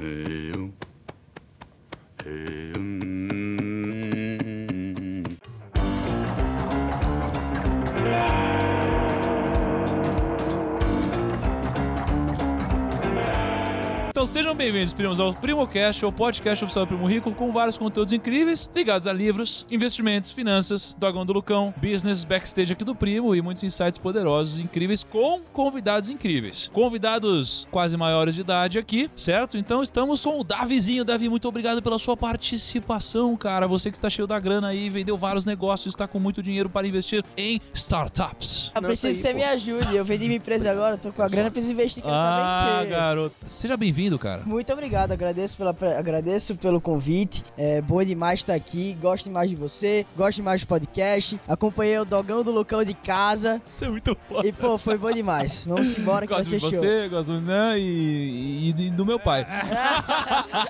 Eu. Eu. Então sejam bem-vindos, primos, ao PrimoCast, o podcast oficial do Primo Rico, com vários conteúdos incríveis ligados a livros, investimentos, finanças, Dogão do Lucão, business, backstage aqui do Primo e muitos insights poderosos, incríveis, com convidados incríveis. Convidados quase maiores de idade aqui, certo? Então estamos com o Davizinho. Davi, muito obrigado pela sua participação, cara. Você que está cheio da grana aí, vendeu vários negócios, está com muito dinheiro para investir em startups. Eu preciso que você me ajude. Eu vendi minha empresa agora, tô com a grana, preciso investir, quero Ah, saber em quê. garoto. Seja bem-vindo, cara. Muito obrigado, agradeço, pela, agradeço pelo convite. É bom demais estar aqui. Gosto demais de você, gosto demais do podcast. Acompanhei o Dogão do Lucão de casa. Isso é muito foda. E, pô, foi bom demais. Vamos embora que Gosto vai de ser show. você, gosto do Nan e, e- e do meu pai.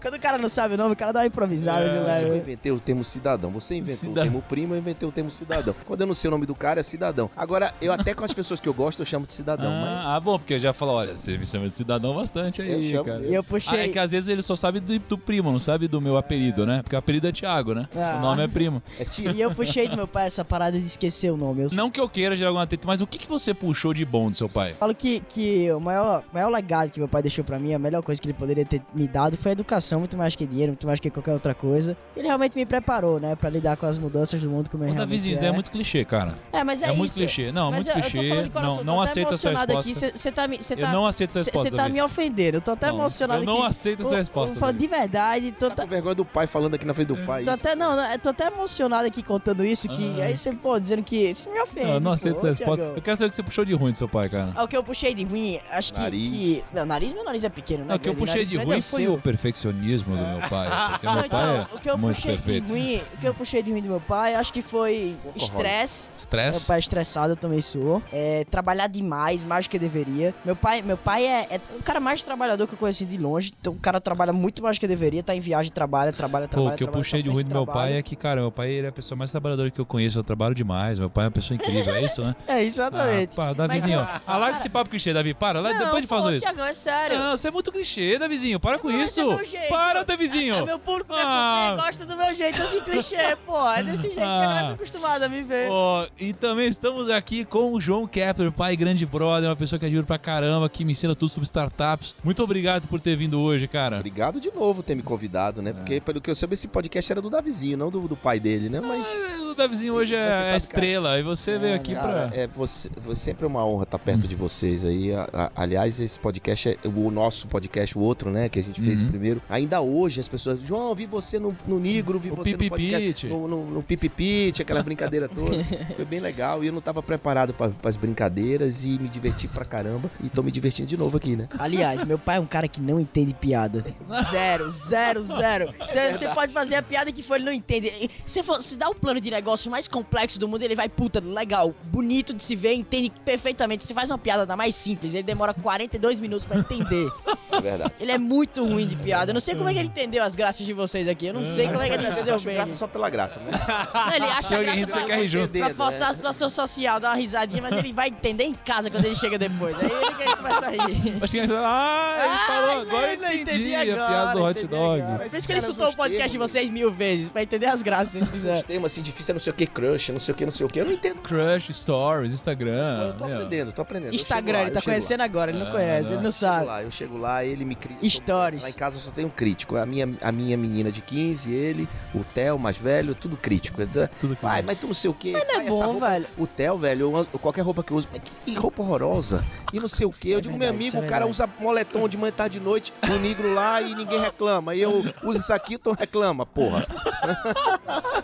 Quando o cara não sabe o nome, o cara dá uma improvisada, viu, Isso que eu inventei o termo cidadão. Você inventou Cidadão. o termo primo, eu inventei o termo cidadão. Quando eu não sei o nome do cara, é cidadão. Agora, eu até com as pessoas que eu gosto, eu chamo de cidadão. mas Ah, ah, bom, porque eu já falo, olha, você me chama de cidadão bastante aí, Eu chamo cara. E eu Ah, é puxei. que às vezes ele só sabe do, do primo, não sabe do meu apelido, né? Porque o apelido é Thiago, né? Ah. O nome é primo. é. E eu puxei do meu pai essa parada de esquecer o nome. Eu Não que eu queira gerar alguma treta, mas o que, que você puxou de bom do seu pai? falo que, que o maior, maior legado que meu pai deixou pra mim, a melhor coisa que ele poderia ter me dado foi a educação, muito mais que dinheiro, muito mais que qualquer outra coisa. Ele realmente me preparou, né, pra lidar com as mudanças do mundo como ele realmente Davizinho, isso é. é muito clichê, cara. É, mas é, É, isso. muito clichê. Não, Mas muito eu- clichê. coração, Não, tô não até aceito essa resposta. aqui. Você tá Eu tá, não aceito essa resposta. cê tá me ofendendo. Eu tô até Não, emocionado Eu não aqui. aceito essa resposta. falando Davi. de verdade, tô, Tá com vergonha do pai falando aqui na frente do pai. tô isso. até não, não, eu tô até emocionado aqui contando isso que Ah. aí você pô dizendo que isso me ofende. Não, eu não pô, aceito essa ô, resposta. Eu quero saber o que você puxou de ruim do seu pai, cara. Ah, O que eu puxei de ruim, acho que. Nariz. que- não, nariz, meu nariz é pequeno, né? Não, o que eu puxei de ruim é foi o perfeccionismo do meu pai. Porque Não, meu pai então, o que é eu muito puxei perfeito. de ruim, o que eu puxei de ruim do meu pai, acho que foi Workaholic. estresse. Meu Estresse? pai é estressado, eu também sou. É, trabalhar demais, mais do que deveria. Meu pai, meu pai é, é o cara mais trabalhador que eu conheci de longe. Então o cara trabalha muito mais do que deveria, tá em viagem, trabalha, trabalha, Pô, trabalha. o que eu puxei só de ruim do meu trabalho. pai é que, cara, meu pai ele é a pessoa mais trabalhadora que eu conheço. Eu trabalho demais. Meu pai é uma pessoa incrível, é isso, né? É, exatamente. Ah, pá, Davizinho, Mas, ó. Alarga esse papo clichê, Davi. Para, lá, Não, depois de fazer pô, isso. Tiagão, é sério. Não, você é muito clichê, Davizinho. Para com Não, isso. é meu jeito. Para, Davizinho. É, meu público Ah. gosta do meu jeito, assim, clichê, pô. É desse jeito que Ah. a galera tá acostumada a me ver. Ó, e também estamos aqui com o João Kepler, pai grande brother, uma pessoa que admiro pra caramba, que me ensina tudo sobre startups. Muito obrigado por ter vindo hoje, cara. Obrigado de novo por ter me convidado, né? Porque, pelo que eu soube, esse podcast era do Davizinho, não do, do pai dele, né? Mas. Ah, O Davizinho hoje é a estrela, e você veio aqui Cara, pra. é você, você- sempre é uma honra estar perto de vocês aí. A- a- aliás, esse podcast é o nosso podcast, o outro, né? Que a gente fez Uhum. primeiro. Ainda hoje as pessoas, João, vi você no, no Negro, vi O você no Pipipite. podcast, no, no, no Pipipite, aquela brincadeira toda. Foi bem legal e eu não tava preparado para as brincadeiras e me diverti pra caramba. E tô me divertindo de novo aqui, né? Aliás, meu pai é um cara que não entende piada. Zero, zero, zero. Você- Você pode fazer a piada que for, ele não entende. Se, for, se dá o plano de negócio mais complexo do mundo, ele vai, puta, legal, bonito de se ver, entende perfeitamente. Se faz uma piada da mais simples, ele demora 42 minutos pra entender. É verdade. Ele é muito ruim de piada. Eu não sei como é que ele entendeu as graças de vocês aqui. Eu não sei como é que ele entendeu bem. graça só pela graça, né? Não, ele acha Alguém graça você pra, rir junto. pra forçar a situação social, dar uma risadinha, mas ele vai entender em casa quando ele chega depois. Aí ele que ele começa a rir. Acho que ele ah, ele Ah, falou agora, eu não, entendi, entendi a piada do agora, hot dog. agora. Mas Por isso que ele escutou o podcast de vocês mil vezes, pra entender as graças, se ele Os quiser. temas assim difíceis, não sei o que, crush, não sei o que, não sei o que. Eu não entendo. Crush, stories, Instagram. eu tô meu. aprendendo, tô aprendendo. Instagram, lá, ele tá conhecendo lá. agora, ele não Ah, conhece, não. ele não Eu chego sabe. lá, eu chego lá, ele me cria. Stories. Lá em casa eu só tenho um crítico. A minha, a minha menina de 15, ele, o Theo, mais velho, tudo crítico. Tudo crítico. mas tu não sei o quê. Mas não é bom, velho. O Theo, velho, qualquer roupa que eu uso. mas Que, que roupa horrorosa. E não sei o quê. Eu digo, verdade, meu amigo, é o cara usa moletom de manhã, tarde de noite, no negro lá e ninguém reclama. E eu uso isso aqui, tu reclama, porra.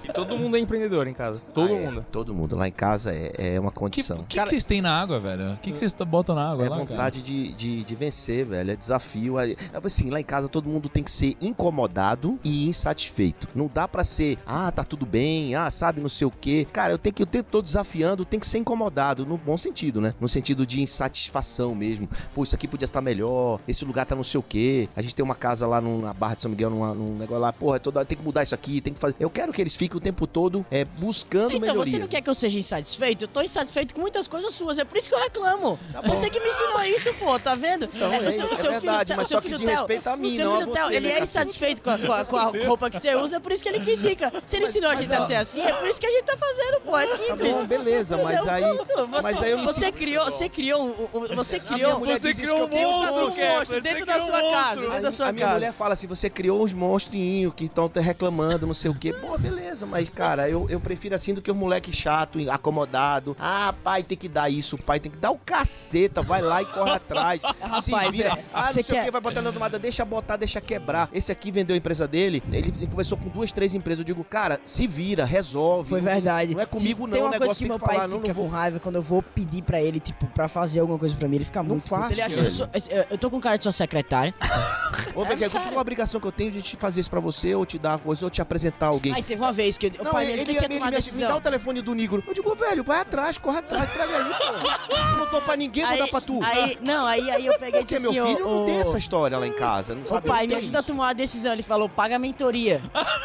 E todo mundo é empreendedor em casa. Todo Ah, é, mundo. todo mundo. Lá em casa é, é uma O condição. que, que vocês têm na água, velho? O que, vocês botam na água É lá, cara? vontade de, de, de vencer, velho. É desafio. É, assim, lá em casa todo mundo tem que ser incomodado e insatisfeito. Não dá pra ser, ah, tá tudo bem, ah, sabe, não sei o quê. Cara, eu tenho que, eu tenho, tô desafiando, tem que ser incomodado, no bom sentido, né? No sentido de insatisfação mesmo. Pô, isso aqui podia estar melhor, esse lugar tá não sei o quê. A gente tem uma casa lá na Barra de São Miguel, numa- num negócio lá, porra, toda hora tem que mudar isso aqui, tem que fazer. Eu quero que eles fiquem o tempo todo é, buscando Então, melhoria. você não quer que eu seja insatisfeito? Eu tô insatisfeito com muitas coisas suas, é por isso que eu reclamo. Tá você que me ensinou isso, pô, tá vendo? Não, é- o seu- é o seu verdade, filho, mas o seu só que filho de Theo- respeito a mim, seu não a filho Theo, você, ele né, é insatisfeito com a, com a- com a roupa que você usa, é por isso que ele critica. Se ele ensinou a gente a ser assim, é por isso que a gente tá fazendo, pô, é Tá simples. bom, beleza, mas aí. Você, Mas aí eu me você criou, você criou, você A criou, Você criou um monstro, monstro dentro da um sua casa, dentro da sua a minha casa. mulher fala assim: você criou uns monstrinhos que estão te reclamando, não sei o quê. Pô, beleza, mas, cara, eu, eu prefiro assim do que um moleque chato, acomodado. Ah, pai tem que dar isso, pai tem que dar o caceta, vai lá e corre atrás. se Rapaz, vira. é, ah, não você sei o quer- que, vai botar na tomada, deixa botar, deixa quebrar. Esse aqui vendeu a empresa dele, ele, ele conversou com duas, três empresas. Eu digo, cara, se vira, resolve. Foi verdade. Não é comigo, Tem não. uma O coisa negócio que tem meu que pai falar, não, fica não vou. com raiva quando eu vou pedir pra ele, tipo, pra fazer alguma coisa pra mim. Ele fica muito puto. faço, Ele acha, eu, sou- eu- eu tô com cara de sua secretária. Ô, Becker, É qual a obrigação que eu tenho de te fazer isso pra você, ou te dar uma coisa, ou te apresentar alguém? Aí teve uma vez que eu, o Não, pai me ele, ajuda ele, a ele me, me dá o telefone do Negro. Eu digo, velho, vai atrás, corre atrás, traga aí, pô. Eu não tô pra ninguém, vou Aí- dar pra tu. Aí, não, aí, aí eu peguei e Porque disse meu assim, filho ô, não tem essa história lá em casa. Não Ô sabe, pai, não me ajuda a isso. tomar uma decisão. Ele falou, paga a mentoria.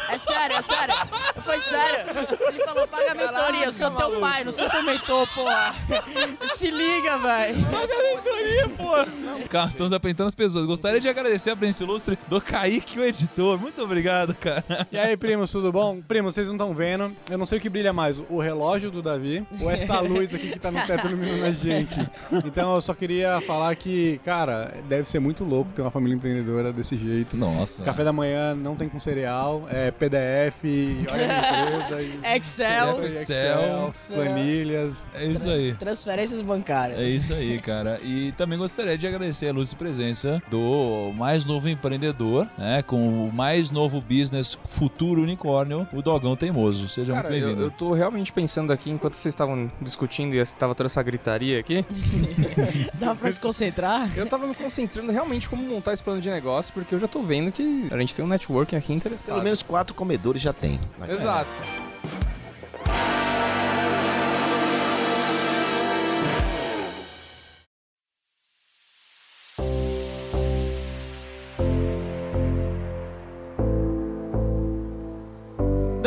É sério, é sério. Foi sério. Ele falou, paga a mentoria. Eu sou teu pai, não sou teu mentor, porra. Se liga, velho. Cara, estamos apresentando as pessoas. Gostaria de agradecer a presença ilustre do Kaique, o editor. Muito obrigado, cara. E aí, primos, tudo bom? Primos, vocês não estão vendo. Eu não sei o que brilha mais, o relógio do Davi ou essa luz aqui que tá no teto iluminando a gente. Então eu só queria falar que, cara, deve ser muito louco ter uma família empreendedora desse jeito. Nossa. Café da manhã não tem com cereal, é PDF, olha a empresa e Excel. PDF, Excel. planilhas. É isso aí. Transferências bancárias. É isso aí, cara. E também gostaria de agradecer a luz e presença do mais novo empreendedor, né? Com o mais novo business futuro unicórnio, o Dogão Teimoso. Seja Cara, muito eu, bem-vindo. eu tô realmente pensando aqui, enquanto vocês estavam discutindo e estava toda essa gritaria aqui, Dá pra se concentrar? eu tava me concentrando realmente como montar esse plano de negócio, porque eu já tô vendo que a gente tem um networking aqui interessado. Pelo menos quatro comedores já tem. na casa.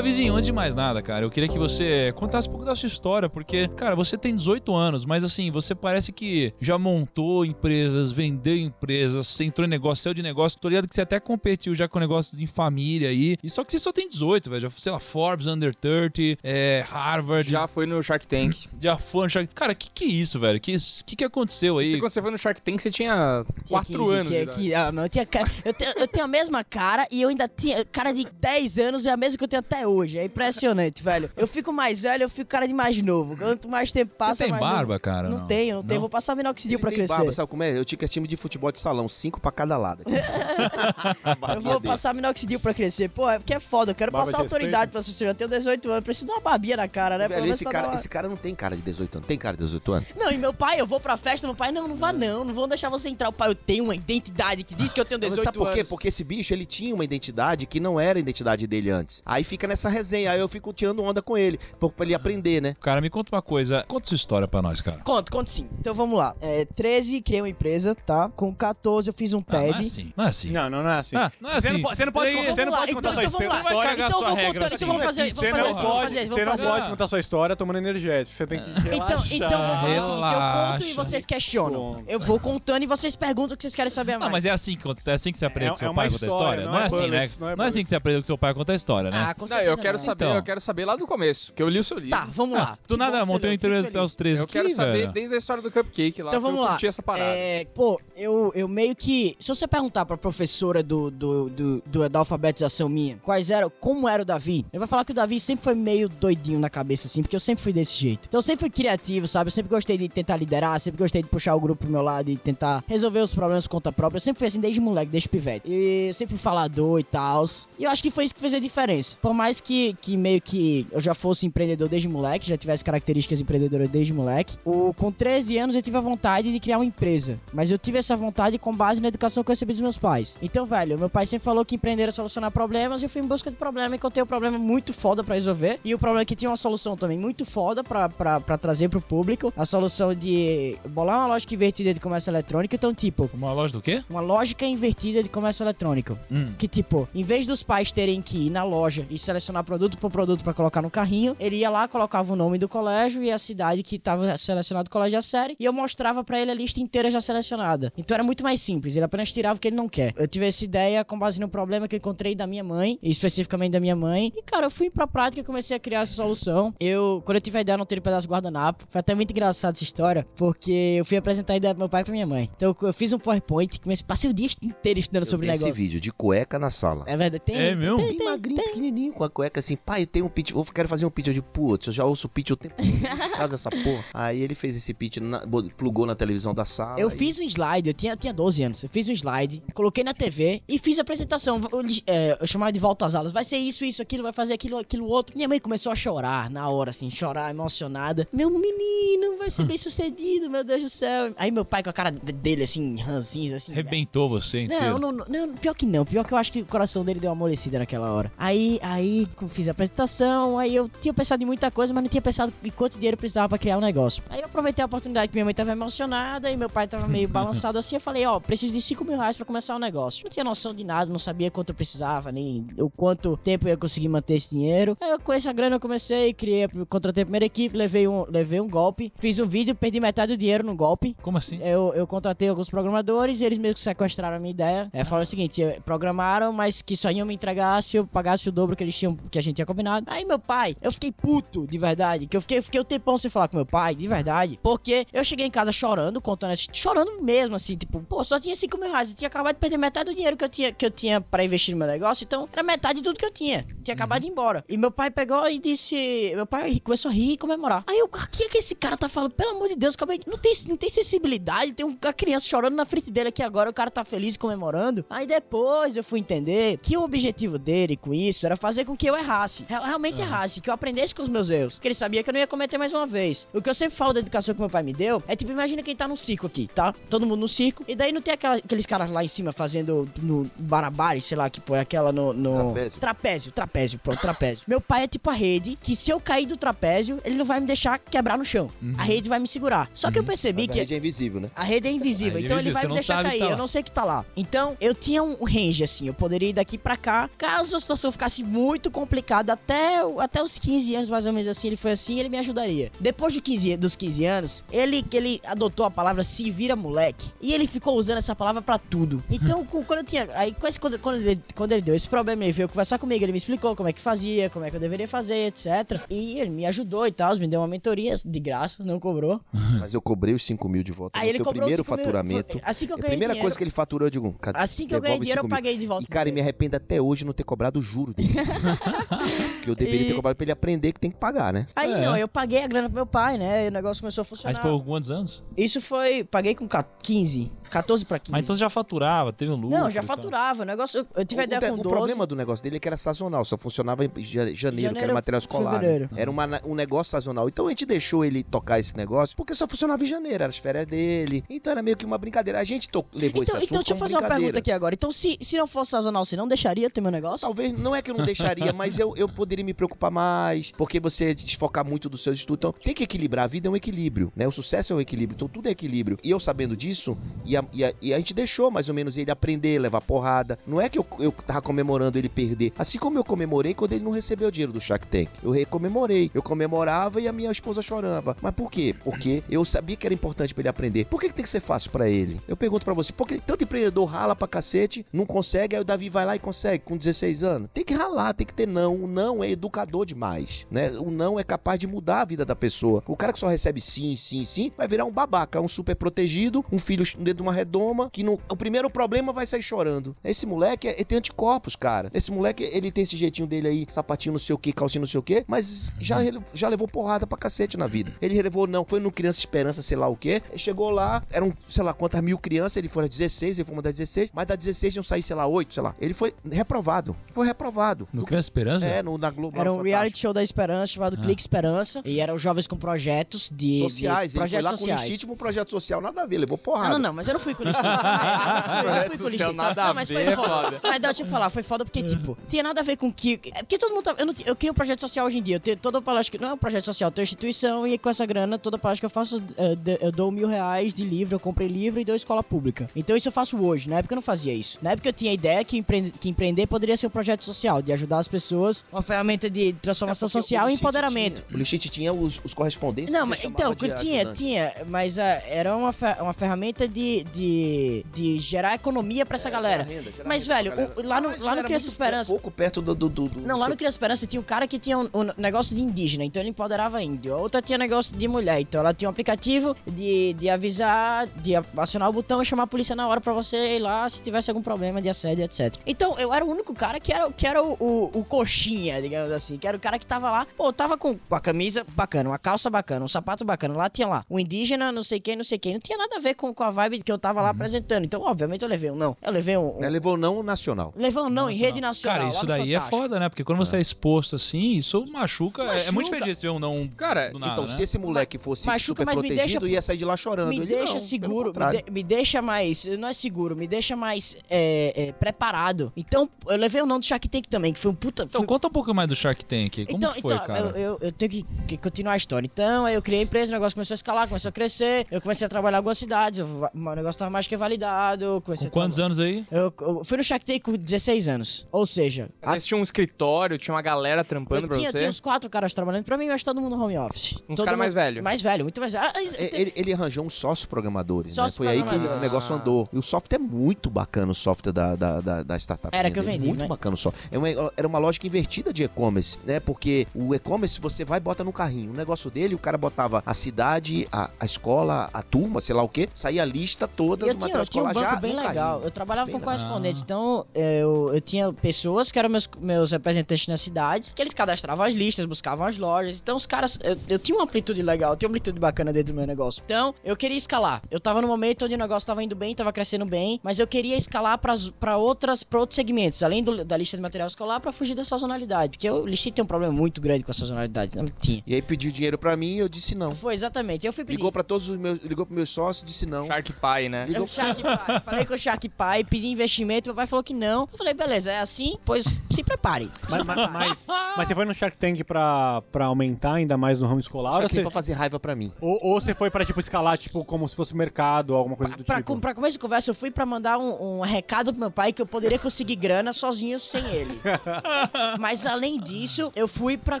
Davizinho, antes de mais nada, cara, eu queria que você contasse um pouco da sua história, porque, cara, você tem 18 anos, mas assim, você parece que já montou empresas, vendeu empresas, você entrou em negócio, saiu de negócio. Tô ligado que você até competiu já com negócio de família aí. E só que você só tem 18, velho. Já, sei lá, Forbes Under 30, é, Harvard. Já foi no Shark Tank. Já foi. já- Cara, que que é isso, velho? Que, que que aconteceu aí? Se quando você foi no Shark Tank, você tinha Tinha 4 15, anos. tinha que- ah, mas eu, tinha, eu, tenho, eu tenho a mesma cara e eu ainda tinha cara de 10 anos, é a mesma que eu tenho até hoje. É impressionante, velho. Eu fico mais velho, eu fico cara de mais novo. Quanto mais tempo passa, Você tem mais barba, novo. cara? Não, tenho, não, tenho. Vou passar minoxidil pra crescer. barba, sabe como é? Eu tinha que é time de futebol de salão, cinco pra cada lado. Eu vou dele. passar minoxidil pra crescer. Pô, é porque é foda. Eu quero Barba passar de autoridade pra pessoas. Eu tenho 18 anos. Preciso de uma barbinha na cara, né? Velho, esse cara, uma- esse cara não tem cara de 18 anos. Tem cara de 18 anos? Não, e meu pai, eu vou pra festa, meu pai, não, não vá não, não vão deixar você entrar. O pai, eu tenho uma identidade que diz que eu tenho 18 Mas sabe por quê? anos. Porque esse bicho, ele tinha uma identidade que não era a identidade dele antes. Aí fica nessa resenha, aí eu fico tirando onda com ele, pra pra ele aprender, né? Cara, me conta uma coisa. Conta sua história pra nós, cara. Conto, conto sim. Então vamos lá. É, 13, criei uma empresa, tá? Com 14 eu fiz um Ah, não é TED. assim. Não é assim. Não, não, não é assim. Ah, não é Você assim. não pode- você não pode, Vamos você não lá, pode então- contar sua então vamos história. lá. Você vai cagar então vou contando, assim. então vamos fazer, vamos Você fazer não vamos pode, fazer, você vamos não pode contar sua história tomando energético. Você tem que Então, relaxar. então vamos fazer o seguinte, eu conto e vocês questionam. Conta. Eu vou contando e vocês perguntam o que vocês querem saber mais. Não, mas é assim que, é assim que você aprende É- com seu é pai conta a história, história? não é é assim, né? não é Não é assim que você aprende com seu pai conta a história, né? Ah, com certeza eu quero saber, Então. eu quero saber lá do começo, que eu li o seu livro. Tá, vamos lá. Ah, Do Que nada, que você montei leu, fico entrevista até feliz. os 13 Eu quero saber velho. desde a história do cupcake lá, Então vamos eu lá. curtir essa parada. É, pô, eu, eu meio que. Se você perguntar pra professora do, do, do, do- da alfabetização minha, quais eram, como era o Davi, ele vai falar que o Davi sempre foi meio doidinho na cabeça, assim, porque eu sempre fui desse jeito. Então eu sempre fui criativo, sabe? Eu sempre gostei de tentar liderar, sempre gostei de puxar o grupo pro meu lado e tentar resolver os problemas por conta própria. Eu sempre fui assim, desde moleque, desde pivete. E eu sempre fui falador e tal. E eu acho que foi isso que fez a diferença. Por mais que, que meio que eu já fosse empreendedor desde moleque, já tivesse características empreendedoras desde moleque, o, com 13 anos eu tive a vontade de criar uma empresa. Mas eu tive essa vontade com base na educação que eu recebi dos meus pais. Então, velho, meu pai sempre falou que empreender era solucionar problemas e eu fui em busca de problema, encontrei um problema muito foda pra resolver. E o problema é que tinha uma solução também muito foda pra, pra, pra trazer pro público. A solução de bolar uma lógica invertida de comércio eletrônico. Então, tipo, Uma loja do quê? uma lógica invertida de comércio eletrônico. Hum. Que tipo, em vez dos pais terem que ir na loja e selecionar produto por produto pra colocar no carrinho, ele ia lá, colocava o nome do colégio e a cidade que tava selecionado o colégio e a série, e eu mostrava pra ele a lista inteira já selecionada. Então era muito mais simples, ele apenas tirava o que ele não quer. Eu tive essa ideia com base no problema que eu encontrei da minha mãe, especificamente da minha mãe, e cara, eu fui pra prática e comecei a criar essa solução. Eu, quando eu tive a ideia, eu não ter um pedaço de guardanapo. Foi até muito engraçado essa história, porque eu fui apresentar a ideia pro meu pai e pra minha mãe. Então eu fiz um PowerPoint, comecei, passei o dia inteiro estudando Eu sobre tenho esse negócio. vídeo de cueca na sala. É verdade, tem. É mesmo? Tem, tem, magrinho, tem. pequenininho, com a cueca assim. Pai, eu tenho um pitch. Eu quero fazer um pitch. Eu digo, putz, eu já ouço pitch o tempo todo. Por causa dessa porra. Aí ele fez esse pitch, na, plugou na televisão da sala. Eu e- fiz um slide, eu tinha, eu tinha 12 anos. Eu fiz um slide, coloquei na TV e fiz a apresentação. Eu, é, eu chamava de volta às aulas. Vai ser isso, isso, aquilo, vai fazer aquilo, aquilo outro. Minha mãe começou a chorar na hora, assim, chorar, emocionada. Meu menino, vai ser bem sucedido, meu Deus do céu. Aí meu pai com a cara de- dele, assim, ranzinhos, assim. Arrebentou você inteiro. Não, não, não, pior que não. Pior que eu acho que o coração dele deu uma amolecida naquela hora. Aí, aí, fiz a apresentação, aí eu tinha pensado em muita coisa, mas não tinha pensado em quanto dinheiro precisava pra criar o negócio. Aí eu aproveitei a oportunidade que minha mãe tava emocionada e meu pai tava meio balançado assim. Eu falei, ó, preciso de 5 mil reais pra começar o negócio. Não tinha noção de nada, não sabia quanto eu precisava, nem o quanto tempo eu ia conseguir manter esse dinheiro. Aí eu, com essa grana eu comecei, criei, contratei a primeira equipe, levei um, levei um golpe, fiz um vídeo, perdi metade do dinheiro no golpe. Como assim? Eu, eu contratei alguns programadores e eles que sequestraram a minha ideia. É, falaram o seguinte: programaram, mas que só iam me entregar se eu pagasse o dobro que eles tinham, que a gente tinha combinado. Aí meu pai, eu fiquei puto, de verdade. Que eu fiquei, fiquei um tempão sem falar com meu pai, de verdade. Porque eu cheguei em casa chorando, contando esse, chorando mesmo, assim, tipo, pô, só tinha 5 mil reais. Eu tinha acabado de perder metade do dinheiro que eu tinha, que eu tinha pra investir no meu negócio, então era metade de tudo que eu tinha. Tinha acabado de ir embora. E meu pai pegou e disse. Meu pai começou a rir e comemorar. Aí eu, o que é que esse cara tá falando? Pelo amor de Deus, acabei, não, tem, não tem sensibilidade. Tem uma criança chorando na frente dele aqui agora, o cara tá feliz comemorando. Aí depois eu fui entender que o objetivo dele com isso era fazer com que eu errasse. Real- Realmente errasse, que eu aprendesse com os meus erros. Que ele sabia que eu não ia cometer mais uma vez. O que eu sempre falo da educação que meu pai me deu é tipo, imagina quem tá no circo aqui, tá? Todo mundo no circo. E daí não tem aquela- aqueles caras lá em cima fazendo no barabari, sei lá, que põe aquela no. no... Trapézio. Trapézio, trapézio, pronto, trapézio. Meu pai é tipo a rede, que se eu cair do trapézio, ele não vai me deixar quebrar no chão. A rede vai me segurar. Só que eu percebi Mas a que. rede é invisível, né? A rede é invisível, A rede é então ele invisível, vai você me deixar que cair. tá eu não sei que tá lá. Então, eu tinha um range assim, eu poderia ir daqui pra cá. Caso a situação ficasse muito complicada, até, até os 15 anos, mais ou menos assim, ele foi assim, ele me ajudaria. Depois de 15, dos 15 anos, ele, ele adotou a palavra se vira moleque. E ele ficou usando essa palavra pra tudo. Então, com- quando eu tinha. Aí, quando, quando, ele, quando ele deu esse problema, ele veio conversar comigo, ele me explicou como é que fazia, como é que eu deveria fazer, etc. E ele me ajudou e tal, me deu uma mentoria de graça, não cobrou. Mas eu cobrei os 5 mil de volta. Aí no ele cobrou primeiro 5 mil, faturamento. foi- assim que eu a ganhei primeira dinheiro- coisa que ele faturou, eu digo, "Cadê- Assim que eu ganhei dinheiro, eu 5 mil." paguei de volta E, cara, eu me arrependo até hoje de não ter cobrado o juro desse. que eu deveria E- ter cobrado pra ele aprender que tem que pagar, né? Aí É. não, eu paguei a grana pro meu pai, né? E o negócio começou a funcionar. Mas por quantos anos? Isso foi. Paguei com 15. 14 pra 15. Mas então você já faturava, teve um lucro. Não, já faturava. O negócio. Eu, eu tive a o, ideia o, com o 12. problema do negócio dele é que era sazonal, só funcionava em ja- janeiro, que era Janeiro, material escolar. né? Era uma, um negócio sazonal. Então a gente deixou ele tocar esse negócio porque só funcionava em janeiro, era as férias dele. Então era meio que uma brincadeira. A gente to- levou Então, esse assunto então deixa eu como fazer uma pergunta aqui agora. Então, se, se não fosse sazonal, você não deixaria ter meu negócio? Talvez, não é que eu não deixaria, mas eu, eu poderia me preocupar mais, porque você desfocar muito dos seus estudos. Então, tem que equilibrar. A vida é um equilíbrio, né? O sucesso é um equilíbrio, então tudo é equilíbrio. E eu sabendo disso, e a, e a, e a gente deixou mais ou menos ele aprender, levar porrada. Não é que eu, eu tava comemorando ele perder. Assim como eu comemorei quando ele não recebeu o dinheiro do Shark Tank. Eu recomemorei. Eu comemorava e a minha esposa chorava. Mas por quê? Porque eu sabia que era importante pra ele aprender. Por que, que tem que ser fácil pra ele? Eu pergunto pra você, porque tanto empreendedor rala pra cacete, não consegue, aí o Davi vai lá e consegue com 16 anos. Tem que ralar, tem que ter não. O não é educador demais, né? O não é capaz de mudar a vida da pessoa. O cara que só recebe sim, sim, sim, vai virar um babaca, um super protegido, um filho dentro de uma redoma, que no, o primeiro problema vai sair chorando. Esse moleque, ele tem anticorpos, cara. Esse moleque, ele tem esse jeitinho dele aí, sapatinho não sei o que, calcinha não sei o que, mas já, rele- já levou porrada pra cacete na vida. Ele levou, não, foi no Criança Esperança, sei lá o que, chegou lá, eram, sei lá quantas mil crianças, ele foi a 16, ele foi uma das 16, mas da 16 iam sair, sei lá, 8, sei lá. Ele foi reprovado. Foi reprovado. No Criança Esperança? É, no, na Globo. Era um no reality Fantástico. show da Esperança chamado Clique Esperança. E eram jovens com projetos de. Sociais, de ele foi lá com sociais. legítimo projeto social, nada a ver, levou porrada. Não, não, não, mas eu eu não fui com lixite. Eu não fui, social lixite. nada Não, mas foi ver, é foda. foda. Mas deixa eu falar, foi foda porque, tipo, tinha nada a ver com que. É porque todo mundo tá. Eu, não, eu crio um projeto social hoje em dia. Eu tenho toda a palestra. Não é um projeto social, eu tenho instituição e com essa grana, toda palestra que eu faço, eu, de- eu dou mil reais de livro, eu comprei livro e dou escola pública. Então isso eu faço hoje. Na época eu não fazia isso. Na época eu tinha a ideia que, empre, que empreender poderia ser um projeto social, de ajudar as pessoas, uma ferramenta de transformação É social o e empoderamento. tinha- o Lixite tinha os, os correspondentes. Não, que mas então, tinha, ajudante. tinha, mas ah, era uma, fe- uma ferramenta de, de, de gerar economia pra essa É, galera. renda, Mas, velho, galera. o- lá no- Mas lá no Criança Esperança- Pouco perto do. do, do, do Não, lá no Criança Esperança tinha um cara que tinha um, um negócio de indígena, então ele empoderava índio. A outra tinha negócio de mulher, então ela tinha um aplicativo de, de avisar, de acionar o botão e chamar a polícia na hora pra você ir lá se tivesse algum problema de assédio, etc. Então eu era o único cara que era, que era o, o, o coxinha, digamos assim, que era o cara que tava lá, pô, tava com, com a camisa bacana, uma calça bacana, um sapato bacana. Lá tinha lá, um indígena, não sei quem, não sei quem. Não tinha nada a ver com, com a vibe que eu tava lá apresentando. Então, obviamente, eu levei um não. Eu levei um. um levou não nacional. levei um não em rede nacional. Cara, isso daí é foda, né? Porque quando você é exposto assim, isso machuca. É- É, Machuca. muito feliz ver um não Cara, do nada, então, né? se esse moleque fosse Machuca, super mas me protegido, deixa- ia sair de lá chorando. Me Ele deixa não, seguro, me, de- me deixa mais. Não é seguro, me deixa mais é, é, preparado. Então, eu levei o não do Shark Tank também, que foi um puta. Então, foi- conta um pouco mais do Shark Tank. Como então, que foi, então cara? eu, eu, eu tenho que, que continuar a história. Então, aí eu criei a empresa, o negócio começou a escalar, começou a crescer. Eu comecei a trabalhar em algumas cidades, eu- negócio tava mais que validado. Comecei Com a quantos traba- anos aí? Eu, eu fui no Shark Tank com 16 anos. Ou seja, a- Mas tinha um escritório, tinha uma galera trampando eu pra tinha, você. tinha uns quatro caras trabalhando pra mim, mas todo mundo home office. Uns Todo cara mundo- mais velho. Mais velho, muito mais velho. Ah, É, Ele, ele arranjou uns sócios programadores, né? Sócios Foi aí que o negócio andou. E o software é muito bacana, o software da, da, da, da startup. Era que eu dele. vendi, Muito né? bacana o software. É uma- era uma lógica invertida de e-commerce, né? Porque o e-commerce você vai e bota no carrinho. O negócio dele, o cara botava a cidade, a, a escola, a turma, sei lá o quê, saía a lista toda Eu do tinha, material eu tinha um banco já bem legal. carrinho. Eu trabalhava Bem com correspondentes, então eu, eu tinha pessoas que eram meus, meus representantes nas cidades, que eles cadastravam as listas, buscavam as lojas. Então os caras, eu, eu tinha uma amplitude legal, eu tinha uma amplitude bacana dentro do meu negócio. Então eu queria escalar. Eu tava no momento onde o negócio tava indo bem, tava crescendo bem, mas eu queria escalar para outras, para outros segmentos, além do- da lista de material escolar, pra fugir da sazonalidade. Porque o lixo tem um problema muito grande com a sazonalidade. Não tinha. E aí pediu dinheiro pra mim e eu disse não. Foi exatamente. Eu fui pedir. Ligou pra todos os meus, ligou pro meus sócios, disse não. Shark Pie, né? Ligou Eu, Shark Pai. Falei com o Shark Pai, pedi investimento, meu pai falou que não. Eu falei, beleza, é assim, pois se prepare. Mas, mas, mas, mas você foi no Shark Tank pra, pra aumentar ainda mais no ramo escolar? Só Ou que você, pra fazer raiva pra mim. ou, ou você foi pra, tipo, escalar, tipo, como se fosse mercado, alguma coisa do Pra, tipo? com- pra começo de conversa, eu fui pra mandar um, um recado pro meu pai que eu poderia conseguir grana sozinho sem ele. Mas além disso, eu fui pra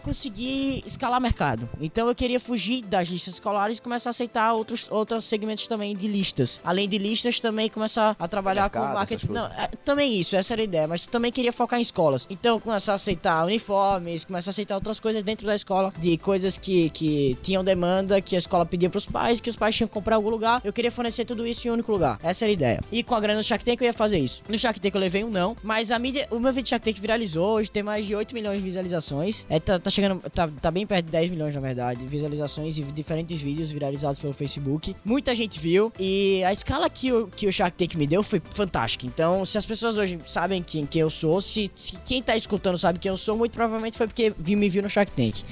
conseguir escalar mercado. Então eu queria fugir das listas escolares e começar a aceitar outros, outros segmentos também de listas. Além de listas, também começar a trabalhar Mercado, com marketing. Não, é, também isso, essa era a ideia. Mas também queria focar em escolas. Então começar a aceitar uniformes, começar a aceitar outras coisas dentro da escola, de coisas que, que tinham demanda, que a escola pedia pros pais, que os pais tinham que comprar em algum lugar. Eu queria fornecer tudo isso em um único lugar. Essa era a ideia. E com a grana do Shark Tank eu ia fazer isso. No Shark Tank eu levei um não, mas a mídia, o meu vídeo Shark Tank viralizou, hoje tem mais de 8 milhões de visualizações. É, tá, tá chegando, tá, tá bem perto de 10 milhões na verdade, visualizações e diferentes vídeos viralizados pelo Facebook. Muita gente viu e a escala que o, que o Shark Tank me deu foi fantástica. Então, se as pessoas hoje sabem quem, quem eu sou, se, se quem tá escutando sabe quem eu sou, muito provavelmente foi porque vi, me viu no Shark Tank.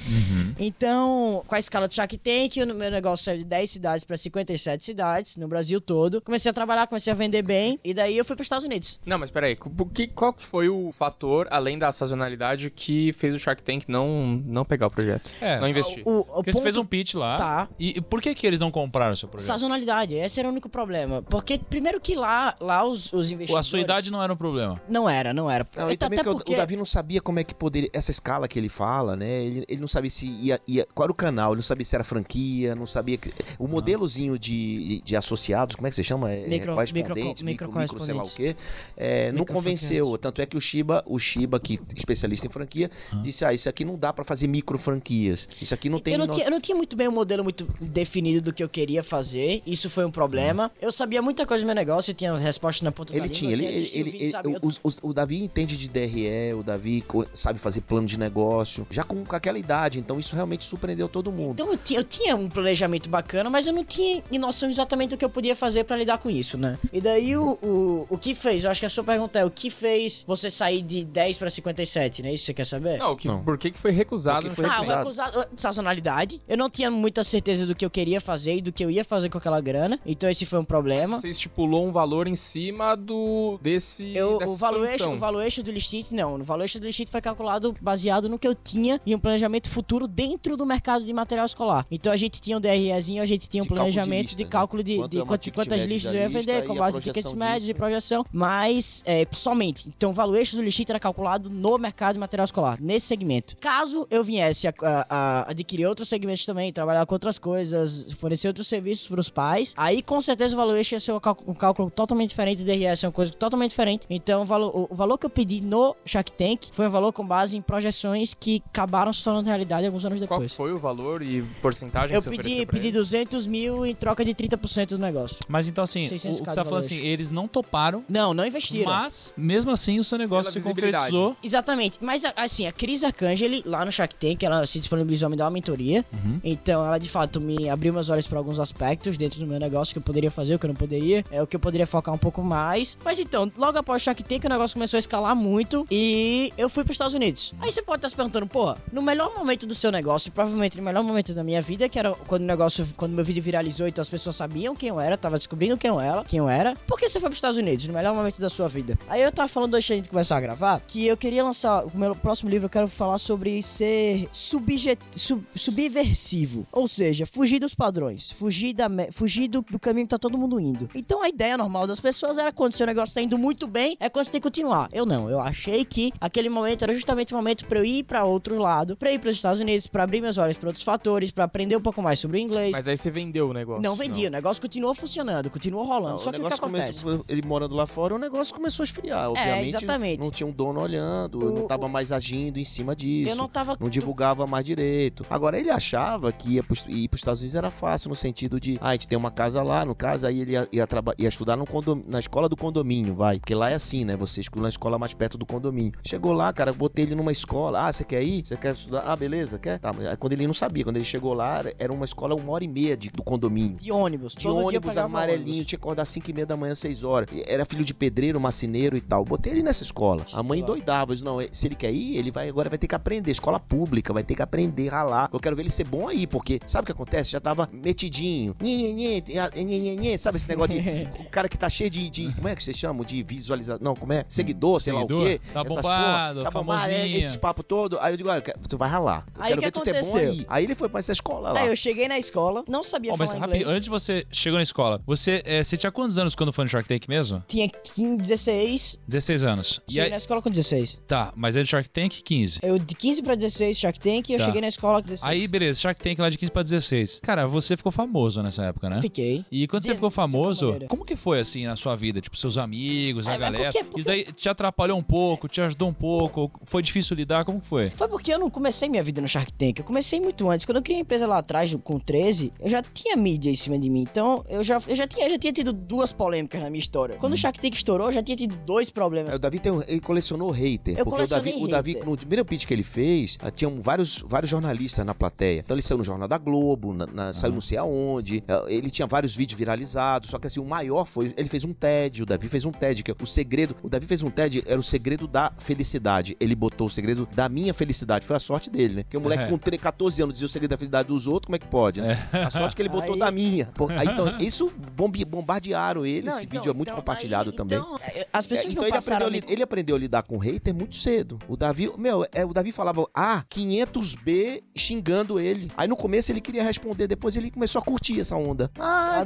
Então, com a escala do Shark Tank, o meu negócio saiu de 10 cidades para 57 cidades no Brasil todo. Comecei a trabalhar, comecei a vender bem e daí eu fui para os Estados Unidos. Não, mas peraí, o que, qual foi o fator, além da sazonalidade, que fez o Shark Tank não, não pegar o projeto? É. Não investir? O, o Porque você fez um pitch lá. Tá. E e por que que eles não compraram o seu projeto? Sazonalidade, esse era o único problema. Porque, primeiro que lá, lá os, os investidores... A sua idade não era um problema. Não era, não era. Não, e também até porque o- porque... o Davi não sabia como é que poderia. Essa escala que ele fala, né? Ele, ele não sabia se ia, ia- Qual era o canal? Ele não sabia se era franquia, não sabia. Que, o modelozinho de, de associados, como é que você chama? É, Micro- correspondentes, micro- micro, micro, sei lá o quê. É, não convenceu. Tanto é que o Shiba, o Shiba, que é especialista em franquia, disse: Ah, isso aqui não dá pra fazer micro franquias. Isso aqui não tem. eu, não no- tinha, eu não tinha muito bem um modelo muito definido do que eu queria fazer. Isso foi um problema. Eu sabia muita coisa do meu negócio, eu tinha respostas na ponta da Ele língua. tinha, eu ele, tinha ele, ele, vídeo, ele- o, o- o Davi entende de DRE, o Davi sabe fazer plano de negócio, já com, com aquela idade, então isso realmente surpreendeu todo mundo. Então eu tinha, eu tinha um planejamento bacana, mas eu não tinha noção exatamente do que eu podia fazer pra lidar com isso, né? E daí o, o, o que fez? Eu acho que a sua pergunta é o que fez você sair de 10 pra 57, né? Isso que você quer saber? Não, o que, Não. por que, que foi recusado? Porque foi no Ah, foi recusado. acusado de sazonalidade. Eu não tinha muita certeza do que eu queria fazer e do que eu ia fazer com aquela grana. Então esse foi um problema. Você estipulou um valor em cima do desse Eu, dessa o, valuation, expansão. o valuation do Listit, não. O valuation do Listit foi calculado baseado no que eu tinha e um planejamento futuro dentro do mercado de material escolar. Então a gente tinha um DREzinho, a gente tinha um De cálculo de planejamento lista, de né? cálculo de, Quanto de é quantas, listas eu ia vender, com base em tickets médios e projeção, mas é, somente. Então o valuation do Listit era calculado no mercado de material escolar, nesse segmento. Caso eu viesse a, a- a adquirir outros segmentos também, trabalhar com outras coisas, fornecer outros serviços para os pais, aí com certeza o valuation ia ser um cálculo, um cálculo totalmente diferente, o DRS é uma coisa totalmente diferente. Então o valor, o, valor que eu pedi no Shark Tank foi um valor com base em projeções que acabaram se tornando realidade alguns anos Qual depois. foi o valor e porcentagem Eu que você pedi, ofereceu pra pedi eles? 200 mil em troca de 30% do negócio. Mas então, assim, o, o 600 que você tá falando assim, eles não toparam, Não, não investiram. mas mesmo assim o seu negócio Pela se concretizou. Exatamente. Mas, assim, a Cris Arcangeli, lá no Shark Tank, ela se disponibilizou a me dar uma mentoria. Uhum. Então, ela, de fato, me abriu meus olhos para alguns aspectos dentro do meu negócio que eu poderia fazer, o que eu não poderia. É o que eu poderia focar um pouco mais. Mas, então, logo após o Shark Tank, o negócio começou a escalar muito e eu fui para os Estados Unidos. Aí você pode estar se perguntando, porra, no melhor momento do seu negócio, provavelmente no melhor momento da minha vida, que era quando o negócio, quando meu vídeo viralizou, então as pessoas sabiam quem eu era, tava descobrindo quem eu era, quem eu era. Por que você foi para os Estados Unidos, no melhor momento da sua vida? Aí eu tava falando antes gente começar a gravar que eu queria lançar o meu próximo livro, eu quero falar sobre ser subjet, sub, subversivo. Ou seja, fugir dos padrões, fugir, da, fugir do, do caminho que tá todo mundo indo. Então a ideia normal das pessoas era quando seu negócio tá indo muito bem, é quando você tem que continuar. Eu não, eu achei que aquele momento era justamente o momento pra eu ir pra outro lado, pra ir pros Estados Unidos, pra abrir meus olhos pra outros fatores, pra aprender um pouco mais sobre o inglês. Mas aí você vendeu o negócio. não vendi, o negócio continuou funcionando, continuou rolando. Não, Só o que o que negócio acontece? começou, ele morando lá fora, o negócio começou a esfriar. Obviamente, exatamente. não tinha um dono olhando, O- não tava mais agindo em cima disso. Eu não tava. não divulgava mais direito. Agora, ele achava que ia pros, ir pros Estados Unidos era fácil, no sentido de, ah, a gente tem uma casa lá, no caso, aí ele ia, ia, ia estudar no condom- na escola do condomínio, vai. Porque lá é assim, né? Você estuda na escola mais perto do condomínio. Chegou lá, cara, botei ele numa escola. Ah, você quer ir? Você quer estudar? Ah, beleza, quer? Tá, mas aí quando ele não sabia, quando ele chegou lá, era- uma escola uma hora e meia de- do condomínio. De ônibus. De ônibus amarelinho, ônibus. tinha que acordar 5 e meia da manhã, 6 horas. Era filho de pedreiro, marceneiro e tal. Botei ele nessa escola. A mãe doidava. disse, não, se ele quer ir, ele vai agora vai ter que aprender. Escola pública, vai ter que aprender, ralar. Eu quero ver ele ser bom aí, porque sabe o que acontece? Já tava metidinho. Nhe, nhe, nhe, Sabe esse negócio de. o cara que tá cheio de, de. Como é que vocês chamam? De visualização. Não, como é? Seguidor, sei lá Seguidor? o quê. Tá Essas bombado, porra, tá bombado, é, esses papos todos. Aí eu digo, ah, eu tu vai ralar. Eu Aí quero que ver tu ter bom aconteceu? aí. Aí ele foi pra essa escola lá. Aí eu cheguei na escola, não sabia mas falar rapidinho, inglês. antes de você chegou na escola, você, é, você tinha quantos anos quando foi no Shark Tank mesmo? Tinha 15, 16. 16 anos. E Cheguei aí, na escola com 16. tá, mas é do Shark Tank 15. Eu de 15 pra 16 Shark Tank e eu Tá. cheguei na escola com 16. Aí, beleza, Shark Tank lá de 15 pra 16. Cara, você ficou famoso nessa época, né? Fiquei. E quando você De- ficou famoso, como que foi assim na sua vida? Tipo, seus amigos, a É, galera? por quê? Por Isso daí te atrapalhou um pouco, te ajudou um pouco? Foi difícil lidar? Como que foi? Foi porque eu não comecei minha vida no Shark Tank. Eu comecei muito antes. Quando eu criei a empresa lá atrás, com 13, eu já tinha mídia em cima de mim. Então, eu já, eu já, tinha, eu já tinha tido duas polêmicas na minha história. Hum. Quando o Shark Tank estourou, eu já tinha tido dois problemas. É, O Davi tem, um- ele colecionou hater. Eu porque o Davi, colecionei o Davi, hater. no primeiro pitch que ele fez, ah, tinham vários, vários jornalistas na plateia. Então ele saiu no Jornal da Globo, na- na- saiu não sei aonde. Ah, Ele tinha vários vídeos viralizados. Só que assim, o maior foi. Ele fez um TED. O Davi fez um TED, que é o segredo. O Davi fez um TED, era o segredo da felicidade. Ele botou o segredo da minha felicidade. Foi a sorte dele, né? Porque o moleque É. com tre- 14 anos dizia o segredo da felicidade dos outros, como é que pode, né? A sorte que ele botou Aí- da minha. Pô, aí, então, isso bombi- bombardearam ele. Não, Esse então- vídeo é muito então, compartilhado aí- também. então, é, as É, pessoas então não ele aprendeu, a ali- li- ele aprendeu a lidar com hater muito cedo. O Davi, meu, é, o Davi falava A, 500B xingando ele. Aí no começo ele queria responder, depois ele começou a curtir essa onda. Ah, Eu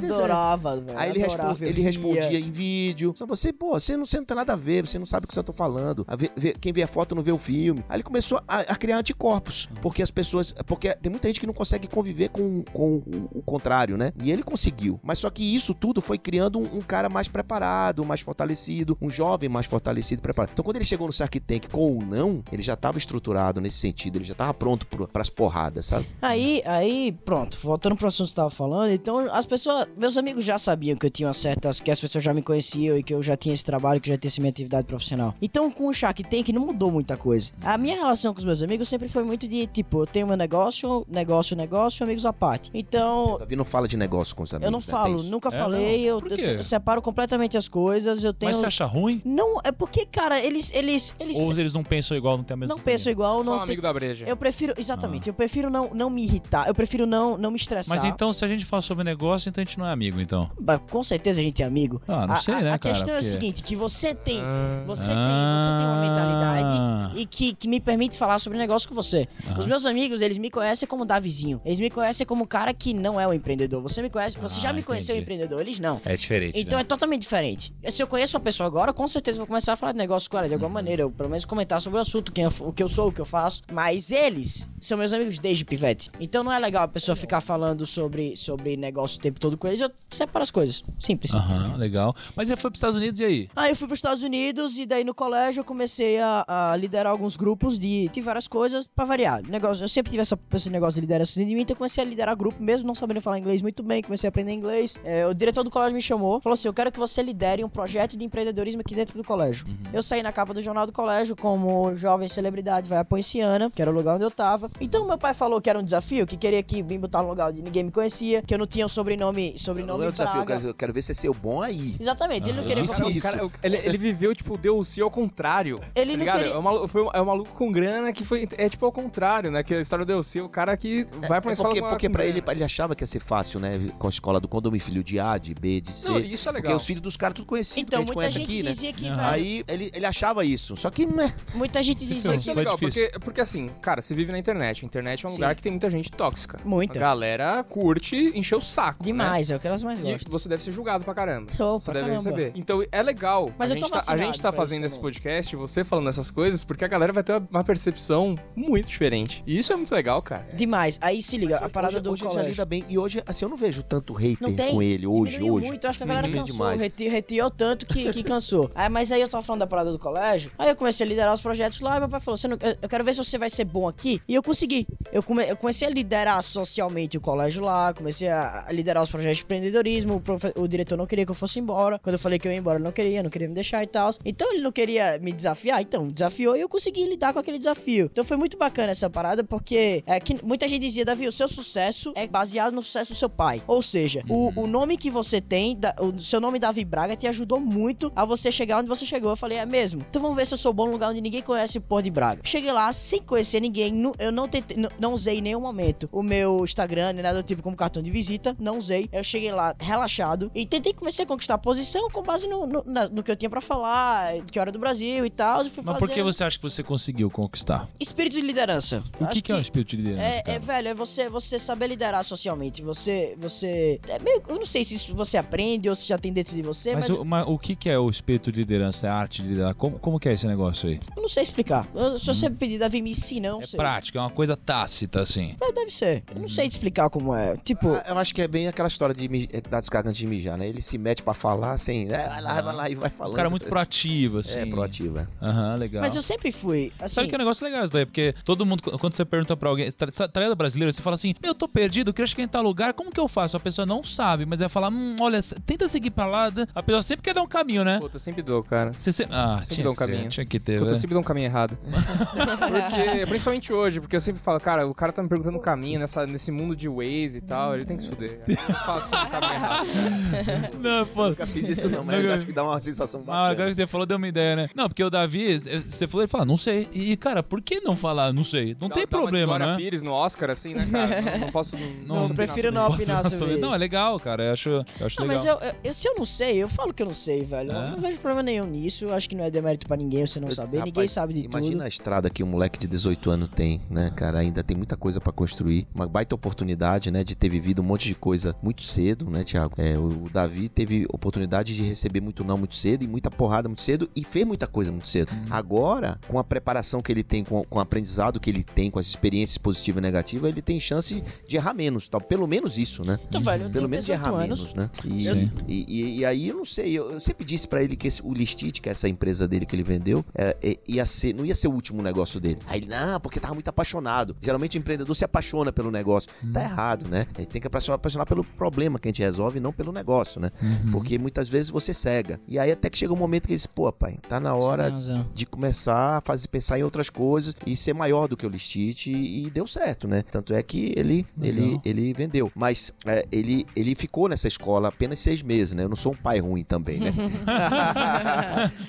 adorava, velho. Aí ele, adorava, respo- eu ele respondia em vídeo. Só você, pô, você não, você não tem nada a ver, você não sabe o que eu tô falando. A ver- ver- quem vê a foto não vê o filme. Aí ele começou a, a criar anticorpos. Porque as pessoas. Porque tem muita gente que não consegue conviver com, com o, o contrário, né? E ele conseguiu. Mas só que isso tudo foi criando um, um cara mais preparado, mais fortalecido, um jovem mais fortalecido, preparado. Então quando ele chegou no Shark Tank com ou não, ele já tava estruturado nesse sentido, ele já tava pronto pro, pras porradas, sabe? Aí, aí, pronto, voltando pro assunto que você tava falando, então as pessoas, meus amigos já sabiam que eu tinha certas, que as pessoas já me conheciam e que eu já tinha esse trabalho, que eu já tinha essa minha atividade profissional. Então com o Shark Tank não mudou muita coisa. A minha relação com os meus amigos sempre foi muito de, tipo, eu tenho meu negócio, negócio, negócio, amigos à parte. Então, Davi não fala de negócio com os amigos. eu não né? Falo, isso. nunca É, falei, não. eu, Por eu- quê? eu separo completamente as coisas, eu tenho... Mas você acha ruim? Não, é porque, cara, eles, eles, eles Ou eles não pensam igual, não tem a mesma não pensam igual, Só um não tem... amigo da breja. Eu prefiro, exatamente, eu prefiro não, não me irritar, eu prefiro não, não me estressar. Mas então, se a gente fala sobre negócio, então a gente não é amigo, então. Então? Bah, Com certeza a gente é amigo. Ah, não a, sei, a- né, a cara, questão é o porque- seguinte, que você tem, Ah. você tem, você tem uma Ah. mentalidade e que, que me permite falar sobre negócio com você. Os meus amigos, eles me conhecem como Davizinho. Eles me conhecem como um cara que não é um empreendedor. Você me conhece, você Ah, já me conheceu entendi. empreendedor, eles não. É diferente. Então é totalmente diferente. Se eu conheço uma pessoa agora, com certeza eu vou começar a falar de negócio com ela de Uhum. alguma maneira. Ou pelo menos comentar sobre o assunto, quem eu- o que eu sou, o que eu faço. Mas eles são meus amigos desde pivete. Então não é legal a pessoa ficar falando sobre, sobre negócio o tempo todo com eles. Eu separo as coisas. Simples. Aham, legal. Mas você foi pros Estados Unidos e aí? Aí eu fui para os Estados Unidos e daí no colégio eu comecei a, a liderar alguns grupos de, de várias coisas pra variar. Negócio, eu sempre tive essa, esse negócio de liderança dentro de mim, então eu comecei a liderar grupo, mesmo não sabendo falar inglês muito bem, comecei a aprender inglês. É, o diretor do colégio me chamou, falou assim: Eu quero que você lidere um projeto de empreendedorismo aqui dentro do colégio. Eu saí na capa do jornal do colégio como jovem celebridade vai a Poinciana, que era o lugar onde eu tava. Então meu pai falou que era um desafio, que queria que me botar no lugar onde ninguém me conhecia, que eu não tinha um sobrenome, sobrenome desafio, eu quero, eu quero ver se é seu bom aí. Exatamente, ele não queria que disse fosse isso. Cara, o- ele, ele viveu, tipo, deu o si ao contrário. Ele tá não ligado? queria- É, um maluco, foi um, é um maluco com grana que foi. É tipo ao contrário, né? Que a história deu o si, o cara que vai pra uma É escola porque, porque pra ele, ele achava que ia ser fácil, né? Com a escola do condomínio, filho de A, de B, de C. Não, isso é Porque legal. os filhos dos caras tudo conhecidos, Então, que a gente muita conhece gente aqui, né? dizia que, Aham. velho, Aí ele, ele achava isso. Só que, né? muita gente dizia Isso que é legal, porque, porque assim, cara, você vive na internet. A internet é um Sim. lugar que tem muita gente tóxica. Muita. A galera curte encher o saco. né? demais, é o que elas mais E você deve ser julgado pra caramba. Sou, Você pra deve caramba. receber. Então é legal. Mas a eu tô gente tá, a vacinado gente tá pra fazendo esse também. podcast, você falando essas coisas, porque a galera vai ter uma percepção muito diferente. E isso é muito legal, cara. Demais. Aí se liga, a parada hoje, do hoje ele já colégio. lida bem. E hoje, assim, eu não vejo tanto hater Não tem. com ele hoje, Diminuiu hoje. muito, eu acho que a galera Diminuiu cansou, demais. reti- retiou tanto que, que cansou. Aí, mas aí eu tava falando da parada do colégio, aí eu comecei a liderar os projetos lá, e meu pai falou, você não- eu, eu quero ver se você vai ser bom aqui, e eu consegui. Eu, come- eu comecei a liderar socialmente o colégio lá, comecei a, a liderar os projetos de empreendedorismo, o, profe- o diretor não queria que eu fosse embora, quando eu falei que eu ia embora, ele não queria, não queria me deixar e tal. Então ele não queria me desafiar, então desafiou e eu consegui lidar com aquele desafio. Então foi muito bacana essa parada, porque é, que muita gente dizia, Davi, o seu sucesso é baseado no sucesso do seu pai. Ou seja, o, o nome que você tem, da- o seu nome Davi Braga, te ajudou muito a você chegar onde você chegou. Eu falei, é mesmo? Então vamos ver se eu sou bom no lugar onde ninguém conhece o Pôr de Braga. Cheguei lá sem conhecer ninguém, nu- eu não, tentei, não, não usei em nenhum momento o meu Instagram, nem nada do tipo como cartão de visita, não usei. Eu cheguei lá relaxado e tentei comecei a conquistar a posição com base no, no, na- no que eu tinha pra falar, que era do Brasil e tal. e fui Mas por que você acha que você conseguiu conquistar? Espírito de liderança. O que, que é o espírito de liderança? é, é, velho, é você, você saber liderar socialmente. Você, você, é meio, eu não sei se isso você aprende ou se já tem dentro de você, mas, Mas, o, mas o que, que é o espírito de liderança? É a arte de liderar? Como, como que é esse negócio aí? eu não sei explicar. Eu, se você pedir Davi me ensina, eu não É sei. prática, é uma coisa tácita, assim. Mas deve ser. Eu não sei te explicar como é. Tipo, Ah, Eu acho que é bem aquela história de é, dar descarga antes de mijar, né? Ele se mete pra falar sem. É, vai lá, vai lá e vai falando. Um cara muito proativo, assim. É, proativo, é. Aham, legal. mas eu sempre fui. Assim, Sabe que é um negócio legal isso daí? Porque todo mundo, quando você pergunta pra alguém, tra- tra- traída brasileira, você fala assim, meu, eu tô perdido, eu queria chegar em tal lugar, como que eu faço? A pessoa não sabe, mas vai falar, hum, olha, tenta seguir pra lá. né? A pessoa sempre quer dar um caminho, né? Puta, eu sempre dou, cara. Você sempre... Ah, Sempre tinha dá um ser, caminho. tinha que ter, Puta, eu né? sempre dou um caminho errado. porque, principalmente hoje, porque eu sempre falo, cara, o cara tá me perguntando o caminho nessa, nesse mundo de Waze e tal, ele tem que se fuder. Eu faço o caminho. Não, pô. Nunca fiz isso não, mas Não, acho que dá uma sensação Ah, bacana. agora que você falou, deu uma ideia, né? Não, porque o Davi, eh, você falou, ele fala, não sei. E, cara, por que não falar, não sei? Não Dá- tem dá uma problema, Glória né? Pires no Oscar, assim, né, cara? Não, não posso. Não, Não, posso eu opinar prefiro sobre não isso. opinar sobre Não, é legal, cara. Eu acho, eu acho Não, legal. mas eu, eu- eu- se eu não sei, eu falo que eu não sei, velho. É? Eu não vejo problema nenhum nisso. Eu acho que não é demérito pra ninguém você não saber. Rapaz, ninguém sabe de Imagina tudo. a estrada que um moleque de 18 anos tem, né, cara? Ainda tem muita coisa pra construir. Uma baita oportunidade, né, de ter vivido um monte de coisa muito cedo, né, Thiago? É, o o Davi teve oportunidade de receber muito não muito cedo e muita porrada muito cedo e fez muita coisa muito cedo. Uhum. Agora, com a preparação que ele tem, com, com o aprendizado que ele tem, com as experiências positivas e negativas, ele tem chance de errar menos, tal. Pelo menos isso, né? Então, velho, Pelo menos de 18 errar anos. menos, né? E, Sim. e, e- e aí eu não sei, eu, eu sempre disse pra ele que esse- o Listite, que é essa empresa dele que ele vendeu, é, é, ia ser, não ia ser o último negócio dele. Aí ele, não, porque tava muito apaixonado. Geralmente o empreendedor se apaixona pelo negócio. Tá errado, né? A gente tem que apaixonar, apaixonar pelo problema que a gente resolve, não pelo negócio, né? Porque muitas vezes você cega. E aí até que chega um momento que ele diz, pô, pai, tá na hora de começar a fazer, pensar em outras coisas e ser maior do que o Listite e, e deu certo, né? Tanto é que ele, ele, ele vendeu. Mas é, ele, ele ficou nessa escola apenas seis meses, né? Eu não sou um pai ruim também, né?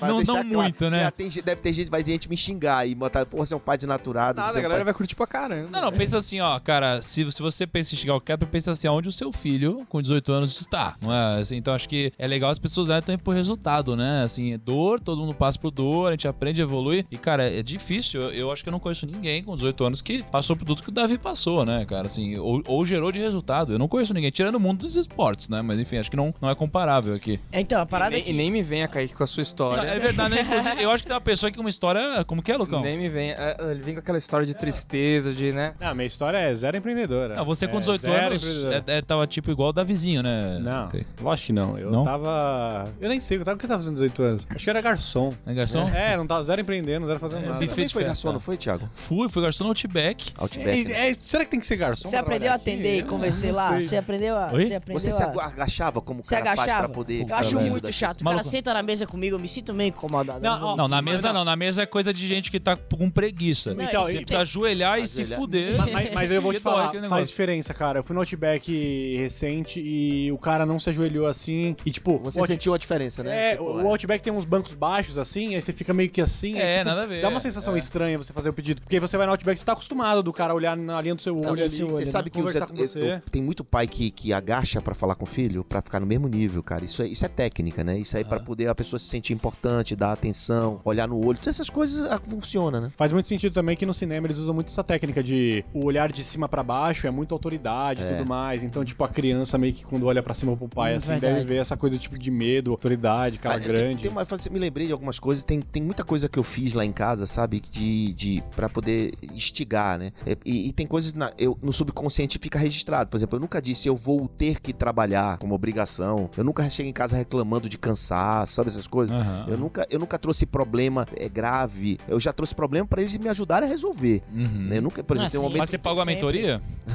Não- não muito, né? Tem deve ter gente, vai ter gente me xingar e botar, pô, você é um pai desnaturado. Nada, é a galera pai... vai curtir pra caramba. Não, não, pensa assim, ó, cara, se, se você pensa em chegar ao cap, pensa assim, aonde o seu filho, com 18 anos, anos está, não é? Assim, então acho que é legal as pessoas olharem também por resultado, né? Assim, é dor, todo mundo passa por dor, a gente aprende, evolui. E, cara, é difícil. Eu, eu acho que eu não conheço ninguém com 18 anos que passou por tudo que o Davi passou, né, cara? Assim, ou, ou gerou de resultado. Eu não conheço ninguém, tirando o mundo dos esportes, né? Mas enfim, acho que não, não é comparável aqui. Então, a E parada é nem, que... e nem me venha, Kaique, com a sua história. É verdade, né? Inclusive, eu acho que tem uma pessoa que uma história. Como que é, Lucão? Nem me vem. é, Ele vem com aquela história de tristeza, de, né? Não, minha história é zero empreendedora. Ah, você com É 18 zero anos é, é, tava tipo igual o Davizinho, né? Não, Ok. lógico que não. Eu Não? tava. Eu nem sei, eu tava o que eu tava fazendo 18 anos. Acho que era garçom. É garçom? É, não tava zero empreendendo, zero fazendo nada. se Também fez foi garçom, não foi, Thiago? Fui, fui garçom no Outback. Outback, né? É, é, será que tem que ser garçom? Você aprendeu a atender e convencer lá? Você aprendeu a... Oi? Você aprendeu Você se a... agu- agachava como o Você cara faz agachava? pra poder... Eu acho muito chato. O cara senta na mesa comigo, eu me sinto meio incomodado. Não, Não, na mesa não. Na mesa é coisa de gente que tá com preguiça. Então, Você você precisa ajoelhar e se fuder. Mas, eu vou te falar, faz diferença, cara. Eu fui no Outback recente e o cara não se ajoelhou assim. E tipo, Você o Out- sentiu a diferença, né? É, Tipo, o o Outback tem uns bancos baixos assim, aí você fica meio que assim. aí, É, tipo, nada a ver. Dá uma sensação É. estranha você fazer o pedido. Porque você vai no Outback, você tá acostumado do cara olhar na linha do seu Não, olho e ali. você sabe que os- conversar com eu- você. eu- tem muito pai que, que agacha pra falar com o filho pra ficar no mesmo nível, cara. Isso é, isso é técnica, né? Isso aí pra poder a pessoa se sentir importante, dar atenção, olhar no olho. Todas essas coisas ah, funcionam, né? Faz muito sentido também que no cinema eles usam muito essa técnica de o olhar de cima pra baixo é muita autoridade e tudo mais. Então, tipo, a criança meio que quando olha pra cima pro pai, Hum, assim, verdade. deve ver essa coisa tipo de medo, autoridade, cara Mas tem- grande. Tem, uma, me lembrei de algumas coisas. Tem, tem muita coisa que eu fiz lá em casa, sabe? De, de para poder instigar, né? É, E, e tem coisas na- eu, no subconsciente fica registrado. Por exemplo, eu nunca disse eu vou ter que trabalhar como obrigação. Eu nunca cheguei em casa reclamando de cansaço, sabe essas coisas? Aham. Eu nunca, eu nunca trouxe problema é, grave. Eu já trouxe problema pra eles me ajudarem a resolver. Uhum. né? Eu nunca, por exemplo, Ah, tem um sim. momento. Mas você pagou a mentoria?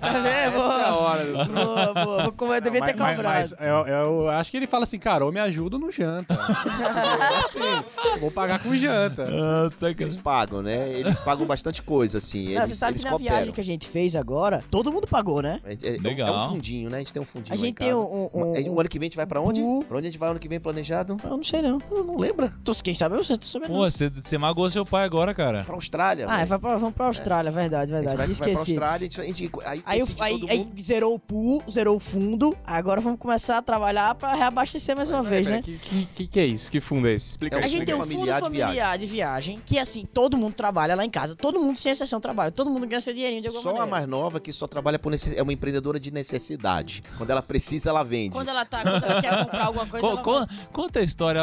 tá vendo? Essa é a hora. boa, comer- Eu devia ter mas- cobrado. mas eu, eu acho que ele fala assim, cara, ou me ajuda ou não janta. é assim, vou pagar com janta. Ah, Eles pagam, né? Eles pagam bastante coisa, assim. Não, Eles, você sabe eles que na cooperam. viagem que a gente fez agora, todo mundo pagou, né? É, é- é Legal. é um fundinho, né? A gente tem um fundinho A gente tem um- um- um- O ano que vem a gente vai pra onde? um- Pra onde a gente vai ano que vem planejado? Eu não sei não. Eu não lembro. Tu, quem sabe eu sei, tô sabendo. Pô, não. você, você magoou seu pai agora, cara. Pra Austrália. Ah, vai pra, vamos pra Austrália, verdade, a gente verdade. vai, vai pra Esqueci. Austrália, a gente, a gente- aí, Aí, aí, aí zerou o pool, zerou o fundo. Agora vamos começar a trabalhar pra reabastecer mais uma vez, né? Que, que, que, que é isso? Que fundo é esse? Explica É aí. A gente tem um familiar fundo de viagem. familiar de viagem, que assim, todo mundo trabalha lá em casa. Todo mundo, sem exceção, trabalha. Todo mundo ganha seu dinheirinho de alguma Só a maneira. mais nova que só trabalha por necess... é uma empreendedora de necessidade. Quando ela precisa, ela vende. Quando ela tá, quando ela quer comprar alguma coisa, Co- ela co- conta a história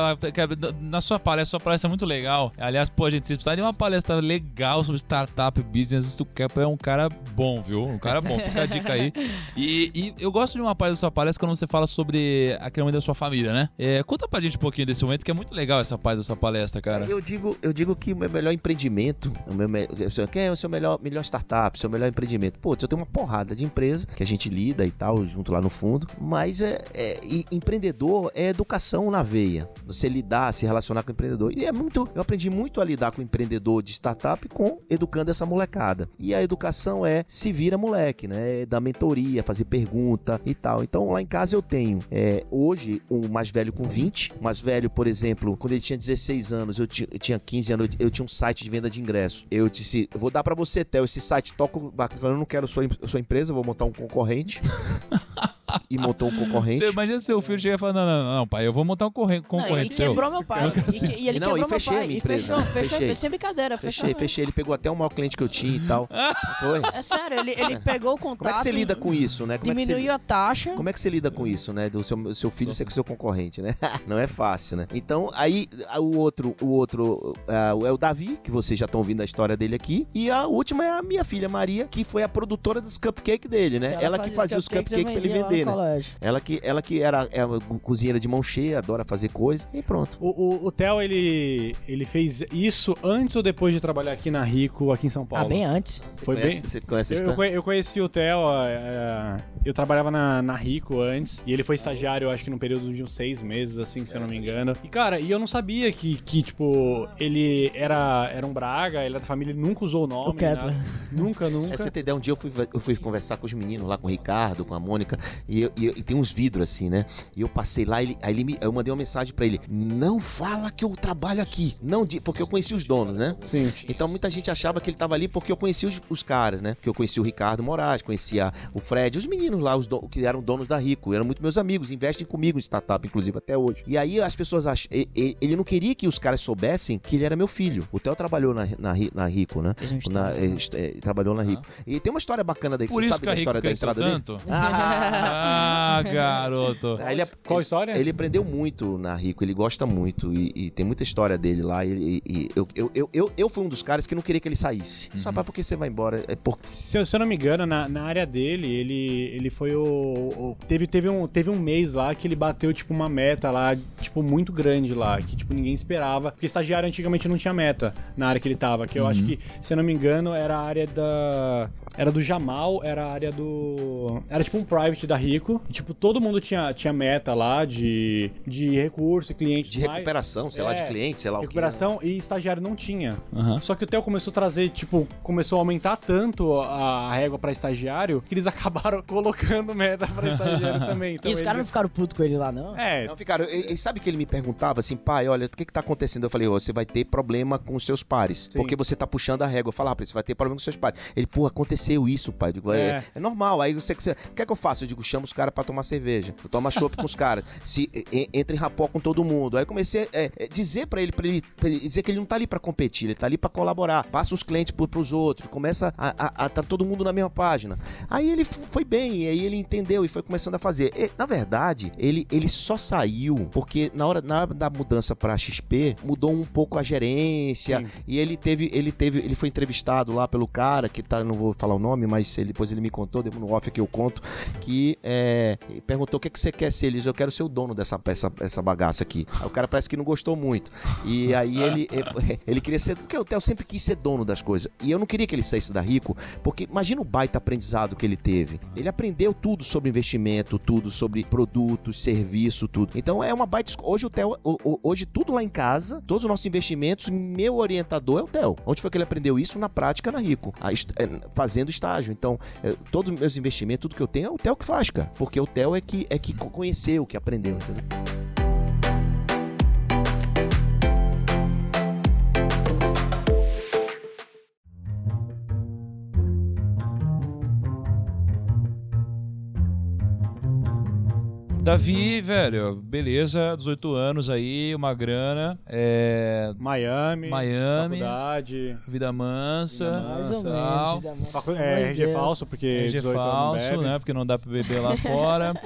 na sua palestra. Sua palestra é muito legal. Aliás, pô, gente, vocês precisarem de uma palestra legal sobre startup business. O Kepa é um cara bom, viu? Um cara bom. Fica a dica aí. E, e eu gosto de uma parte da sua palestra quando você fala sobre aquele momento da sua família, né? É, conta pra gente um pouquinho desse momento, que é muito legal essa parte da sua palestra, cara. Eu digo, eu digo que o meu melhor empreendimento, o meu me... quem é o seu melhor, melhor startup, seu melhor empreendimento? Pô, eu tenho uma porrada de empresa que a gente lida e tal, junto lá no fundo, mas é, é- empreendedor é educação na veia. Você lidar, se relacionar com o empreendedor. E é muito, eu aprendi muito a lidar com o empreendedor de startup com educando essa molecada. E a educação é se vira moleque, né? É dar mentoria, fazer pergunta e tal. Então lá em casa eu tenho é, hoje o mais velho com 20, o mais velho, por exemplo, quando ele tinha 16 anos, eu, eu tinha 15 anos, eu, eu tinha um site de venda de ingresso. Eu disse, vou dar pra você, Theo, esse site, toca eu não quero sua, sua empresa, vou montar um concorrente. e montou um concorrente. Você imagina seu filho chegar e falar: não, não, não, pai, eu vou montar um Não, concorrente e seu. quebrou meu pai. E, que- e ele Não, quebrou e fechei meu a pai. E empresa. fechou, fechou, Fechei. sem brincadeira. Fechei, fechou. fechei. Ele pegou até o maior cliente que eu tinha e tal. Foi. É sério, ele, ele pegou o contato. Como é que você lida com isso, né? Como é que você, Diminuiu a taxa. Como é que você lida com isso, né? Do seu, seu filho ser com seu concorrente, né? Não é fácil, né? Então, aí a- o outro, o outro ah, é o Davi, que vocês já estão ouvindo a história dele aqui. E a última é a minha filha Maria, que foi a produtora dos cupcakes dele, né? Ela, que fazia os cupcakes pra ele vender, né? Ela que, ela que era, é uma cozinheira de mão cheia, adora fazer coisa. E pronto. O, o, o Theo, ele, ele fez isso antes ou depois de trabalhar aqui na Rico, aqui em São Ah, Paulo? bem antes. Você Foi conhece, bem- Você conhece a Eu, eu, história? conhe- eu conheci o Theo, é, eu trabalhava na, na Rico antes, e ele foi estagiário, eu acho que num período de uns seis meses, assim, se eu não me engano. E, cara, e eu não sabia que, que tipo, ele era, era um Braga, ele era da família, ele nunca usou o nome. O Kepler. Nunca, nunca. É, você ter ideia, um dia eu fui, eu fui conversar com os meninos lá, com o Ricardo, com a Mônica, e eu- e, e tem uns vidros assim, né? E eu passei lá, ele, aí ele me, eu mandei uma mensagem pra ele: Não fala que eu trabalho aqui. Não, porque eu conheci os donos, né? Sim. Então muita gente achava que ele tava ali porque eu conhecia os, os caras, né? Que eu conhecia o Ricardo Moraes, conhecia o Fred, os meninos lá, os do- que eram donos da Rico, eram muito meus amigos, investem comigo em startup, inclusive, até hoje. E aí as pessoas acham. Ele não queria que os caras soubessem que ele era meu filho. O Theo trabalhou na, na, na Rico, né? Na- estágio. é, é, trabalhou na Rico. E tem uma história bacana daí, que Por você isso sabe que a da Rico história da entrada dele? tanto? Ah, Ah, garoto. Ele, Qual a história? ele aprendeu muito na Rico, ele gosta muito e, e tem muita história dele lá. E, e- e eu, eu, eu, eu, eu fui um dos caras que não queria que ele saísse. Só para porque você vai embora. É porque Se eu, se eu não me engano, na, na área dele, ele, ele foi o, o- Teve, teve, um, teve um mês lá que ele bateu, tipo, uma meta lá, tipo, muito grande lá, que, tipo, ninguém esperava. Porque estagiário antigamente não tinha meta na área que ele tava, que eu acho que, se eu não me engano, era a área da. Era do Jamal, era a área do. Era tipo um private da Rico. E, tipo, todo mundo tinha, tinha meta lá de, de recurso, cliente. de mais. recuperação, sei lá, de É, cliente, sei lá o que. Recuperação e estagiário não tinha. Aham. Só que o Theo começou a trazer, tipo, começou a aumentar tanto a, régua pra estagiário que eles acabaram colocando meta pra estagiário também. Então e os ele- caras não ficaram putos com ele lá, não? É, Não, ficaram. E, e sabe que ele me perguntava assim, pai, olha, o que que tá acontecendo? Eu falei, ó, você vai ter problema com os seus pares. Porque você tá puxando a régua. Eu falava, você vai ter problema com os seus pares. Ele, pô, aconteceu isso, pai. Eu digo, é, É. é normal. Aí você, você- o que é que eu faço? Eu digo, chama os caras pra tomar cerveja. Eu tomo chopp com os caras. Se e- entra em rapó com todo mundo. Aí eu comecei a é, é, dizer pra ele, pra ele, ele dizer que ele não tá ali pra competir, ele tá ali pra colaborar. Passa os clientes pro, pros outros. Começa a, a, a tá todo mundo na mesma página. Aí ele foi bem, e aí ele entendeu e foi começando a fazer. E, na verdade, ele, ele só saiu porque na hora na da mudança pra XP, mudou um pouco a gerência. Sim. E ele teve, ele teve, ele foi entrevistado lá pelo cara, que tá, não vou falar o nome, mas ele- depois ele me contou, depois no off aqui eu conto, que é, perguntou o que, que você quer ser. Ele disse, eu quero ser o dono dessa, essa, essa bagaça aqui. Aí o cara parece que não gostou muito. E aí ele, ele, ele queria ser, porque o Theo sempre quis ser dono das coisas. E eu não queria que ele saísse da Rico, porque imagina o baita aprendizado que ele teve. Ele aprendeu tudo sobre investimento, tudo sobre produtos, serviço, tudo. Então é uma baita. Hoje o Theo, hoje tudo lá em casa, todos os nossos investimentos, meu orientador é o Theo. Onde foi que ele aprendeu isso? Na prática na Rico, é, fazendo estágio. Então, é, todos os meus investimentos, tudo que eu tenho é o Theo que faz, cara. Porque o Theo é que, é que co- conheceu, que aprendeu, entendeu? Davi, velho, beleza, 18 anos aí, uma grana, é, Miami, Miami. faculdade, vida mansa, Vida Mais ou tal. menos. é, RG Deus. falso, porque RG 18 anos não falso, bebe. né? Porque não dá pra beber lá fora.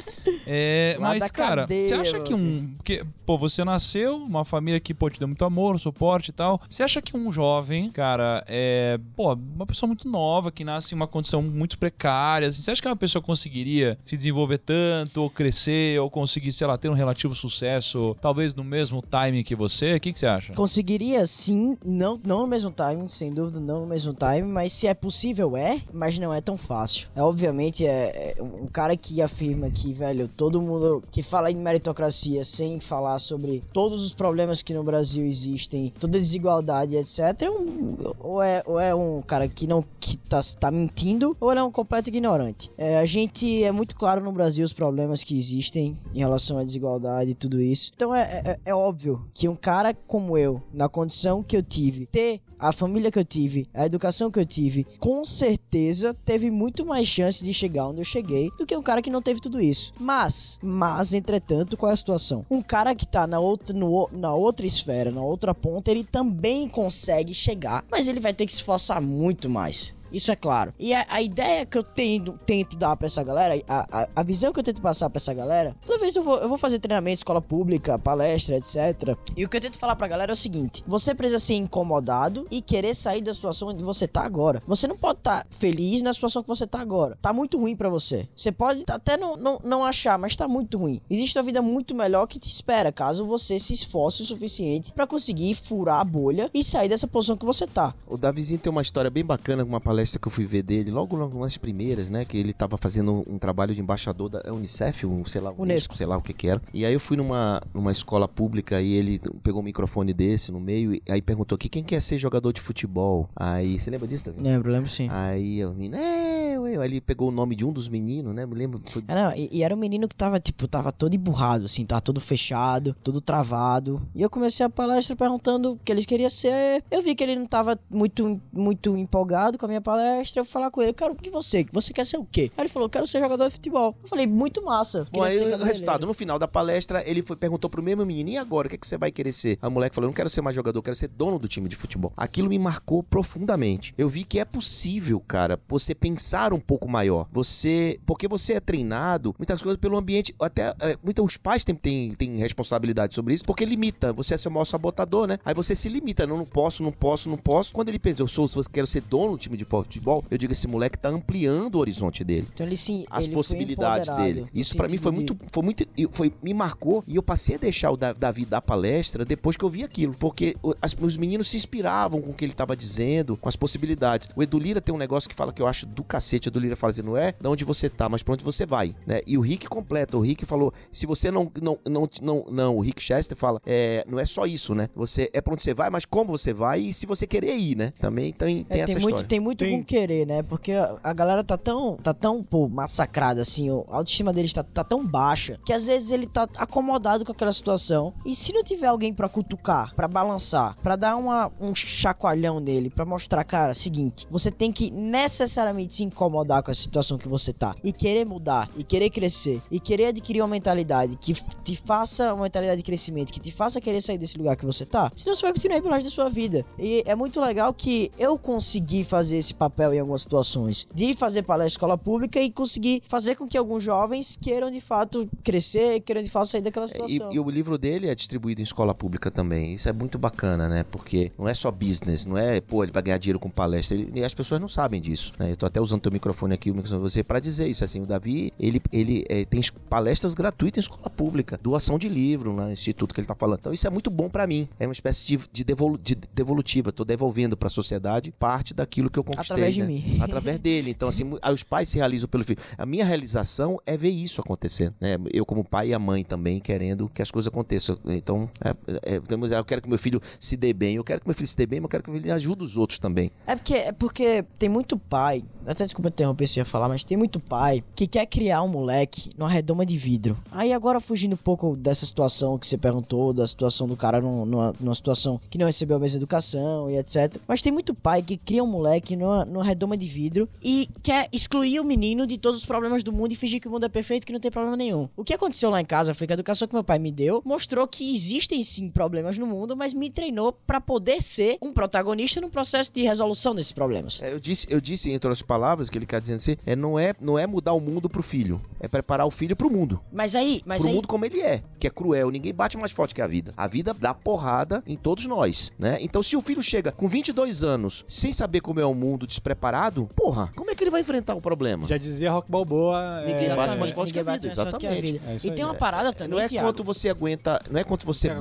É, Lá mas, cara, você acha que um. Porque, pô, você nasceu, uma família que, pô, te deu muito amor, suporte e tal. Você acha que um jovem, cara, é. Pô, uma pessoa muito nova, que nasce em uma condição muito precária. assim, você acha que uma pessoa conseguiria se desenvolver tanto, ou crescer, ou conseguir, sei lá, ter um relativo sucesso, talvez no mesmo timing que você? O que, que você acha? Conseguiria sim, não, não no mesmo time, sem dúvida não no mesmo time, mas se é possível é, mas não é tão fácil. É obviamente é, é um cara que afirma que, velho, todo mundo que fala em meritocracia sem falar sobre todos os problemas que no Brasil existem, toda desigualdade, etc, é um, ou, é, ou é um cara que não que tá, tá mentindo, ou é um completo ignorante. É, a gente é muito claro no Brasil os problemas que existem em relação à desigualdade e tudo isso. Então é, é, é óbvio que um cara como eu, na condição que eu tive, ter a família que eu tive, a educação que eu tive, com certeza teve muito mais chance de chegar onde eu cheguei do que um cara que não teve tudo isso. Mas, mas, entretanto, qual é a situação? Um cara que tá na outra, no na outra esfera, na outra ponta, ele também consegue chegar, mas ele vai ter que se esforçar muito mais. Isso é claro. E a, a ideia que eu tento, tento dar pra essa galera, a, a, a visão que eu tento passar pra essa galera, toda vez eu vou, eu vou fazer treinamento, escola pública, palestra, etc. E o que eu tento falar pra galera é o seguinte: você precisa ser incomodado e querer sair da situação onde você tá agora. Você não pode estar feliz na situação que você tá agora. Tá muito ruim pra você. Você pode até não, não, não achar, mas tá muito ruim. Existe uma vida muito melhor que te espera caso você se esforce o suficiente pra conseguir furar a bolha e sair dessa posição que você tá. O Davizinho tem uma história bem bacana, uma palestra que eu fui ver dele, logo logo nas primeiras, né? Que ele tava fazendo um trabalho de embaixador da Unicef, um, sei lá, Unesco. Sei lá o que que era. E aí eu fui numa, numa escola pública e ele pegou um microfone desse no meio e aí perguntou aqui quem quer ser jogador de futebol. Aí, você lembra disso, Davi? Lembro, lembro sim. Aí eu menino, é, eu, Aí ele pegou o nome de um dos meninos, né? Me lembro. Foi... Não, e, e era um menino que tava, tipo, tava todo emburrado, assim, tava todo fechado, todo travado. E eu comecei a palestra perguntando o que eles queriam ser. Eu vi que ele não tava muito, muito empolgado com a minha palestra. Eu fui falar com ele, cara, o que você? Você quer ser o quê? Aí ele falou, quero ser jogador de futebol. Eu falei, muito massa. Bom, aí o resultado, no final da palestra, ele foi, perguntou pro mesmo menino, e agora, o que, é que você vai querer ser? O moleque falou, eu não quero ser mais jogador, eu quero ser dono do time de futebol. Aquilo me marcou profundamente. Eu vi que é possível, cara, você pensar um pouco maior. Você, porque você é treinado, muitas coisas pelo ambiente, até, é, muitos os pais têm, têm, têm responsabilidade sobre isso, porque limita, você é seu maior sabotador, né? Aí você se limita, não, não posso, não posso, não posso. Quando ele pensa, eu sou, se você quer ser dono do time de futebol, eu digo, esse moleque tá ampliando o horizonte dele Então ele sim. as ele possibilidades dele. Isso pra mim foi muito, foi muito, foi me marcou e eu passei a deixar o Da- Davi dar palestra depois que eu vi aquilo, porque os meninos se inspiravam com o que ele tava dizendo, com as possibilidades. O Edu Lira tem um negócio que fala que eu acho do cacete. O Edu Lira fala assim, não é de onde você tá, mas pra onde você vai, né? E o Rick completa. O Rick falou, se você não, não, não, não, não o Rick Chester fala, é, não é só isso, né? Você é pra onde você vai, mas como você vai e se você querer ir, né? Também tem, tem É, essa tem muito, história. tem muito Tem- com querer, né? Porque a, galera tá tão, tá tão, pô, massacrada, assim, o- a autoestima deles tá, tá tão baixa, que às vezes ele tá acomodado com aquela situação. E se não tiver alguém pra cutucar, pra balançar, pra dar uma, um chacoalhão nele, pra mostrar, cara, seguinte, você tem que necessariamente se incomodar com a situação que você tá. E querer mudar, e querer crescer, e querer adquirir uma mentalidade que te faça uma mentalidade de crescimento, que te faça querer sair desse lugar que você tá. Senão você vai continuar aí pelo resto da sua vida. E é muito legal que eu consegui fazer esse papel em algumas situações. De fazer palestra em escola pública e conseguir fazer com que alguns jovens queiram de fato crescer, queiram de fato sair daquela E, situação. e o livro dele é distribuído em escola pública também. Isso é muito bacana, né? Porque não é só business, não é, pô, ele vai ganhar dinheiro com palestra. Ele- e as pessoas não sabem disso, né? Eu tô até usando teu microfone aqui, o microfone de você, pra dizer isso. Assim, o Davi, ele, ele é, tem es- palestras gratuitas em escola pública, doação de livro no instituto que ele tá falando. Então isso é muito bom pra mim. É uma espécie de, de, devolu- de devolutiva. Tô devolvendo pra sociedade parte daquilo que eu conquistei. Através de né? mim. Através dele. Então, assim, os pais se realizam pelo filho. A minha realização é ver isso acontecendo, né? Eu, como pai e a mãe também, querendo que as coisas aconteçam. Então, é, é, eu quero que meu filho se dê bem, eu quero que meu filho se dê bem, mas eu quero que ele ajude os outros também. É porque, é porque tem muito pai, até desculpa interromper se eu ia falar, mas tem muito pai que quer criar um moleque numa redoma de vidro. Aí agora fugindo um pouco dessa situação que você perguntou, da situação do cara num- numa, numa situação que não recebeu a mesma educação e etc. Mas tem muito pai que cria um moleque numa, numa redoma de vidro e quer excluir o menino de todos os problemas do mundo e fingir que o mundo é perfeito que não tem problema nenhum. O que aconteceu lá em casa foi que a educação que meu pai me deu mostrou que existem sim problemas no mundo, mas me treinou pra poder ser um protagonista no processo de resolução desses problemas. É, eu disse, eu disse entre outras palavras que ele quer dizer assim, é não é não é mudar o mundo pro filho, é preparar o filho pro mundo. Mas aí, mas pro aí, mundo como ele é, que é cruel, ninguém bate mais forte que a vida. A vida dá porrada em todos nós, né? Então se o filho chega com 22 anos sem saber como é o mundo, despreparado, porra, como é que ele vai enfrentar o problema? Já dizia Rock Balboa. Ninguém é, bate mais forte que a vida, a exatamente. vida. É e tem uma parada também, Não é Thiago. quanto você aguenta, não é quanto você É,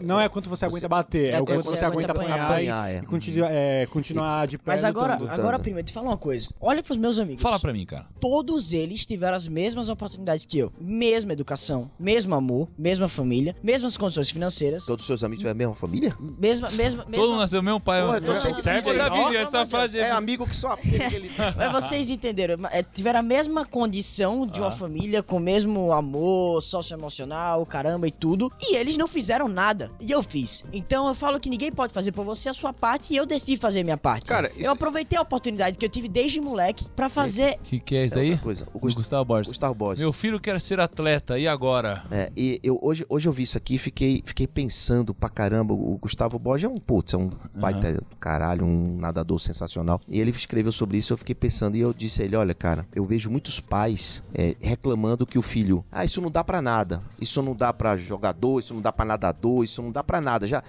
não é quanto você aguenta bater, é, É o quanto você aguenta apanhar, apanhar, e, é. e continua- é, continuar de pé Mas agora, agora prima, eu te falo uma coisa. Olha pros meus amigos. Fala pra mim, cara. Todos eles tiveram as mesmas oportunidades que eu. Mesma educação, mesmo amor, mesma família, mesmas condições financeiras, Todos os seus amigos tiveram a mesma família? mesma, mesma, Todo mesma... mundo nasceu mesmo pai. Porra, eu tô cheio de filho essa frase. É amigo que só aquele Mas vocês entenderam, é, tiveram a mesma condição de uma família com o mesmo amor socioemocional, caramba e tudo, e eles não fizeram nada. E eu fiz. Então eu falo que ninguém pode fazer por você a sua parte e eu decidi fazer a minha parte. Cara, isso- Eu aproveitei a oportunidade que eu tive desde moleque pra fazer. O que, que é isso É daí? coisa. O O Gust- Gustavo Borges. Gustavo Borges. Meu filho quer ser atleta, e agora? É, e eu, hoje, hoje eu vi isso aqui e fiquei, fiquei pensando pra caramba. O Gustavo Borges é um putz, é um baita do caralho, um nadador sensacional. E ele escreveu sobre isso, eu fiquei pensando. E eu disse a ele: olha, cara, eu vejo muitos pais é, reclamando que o filho, ah, isso não dá pra nada. Isso não dá pra jogador, isso não dá pra nadador, isso não dá pra nada. Já,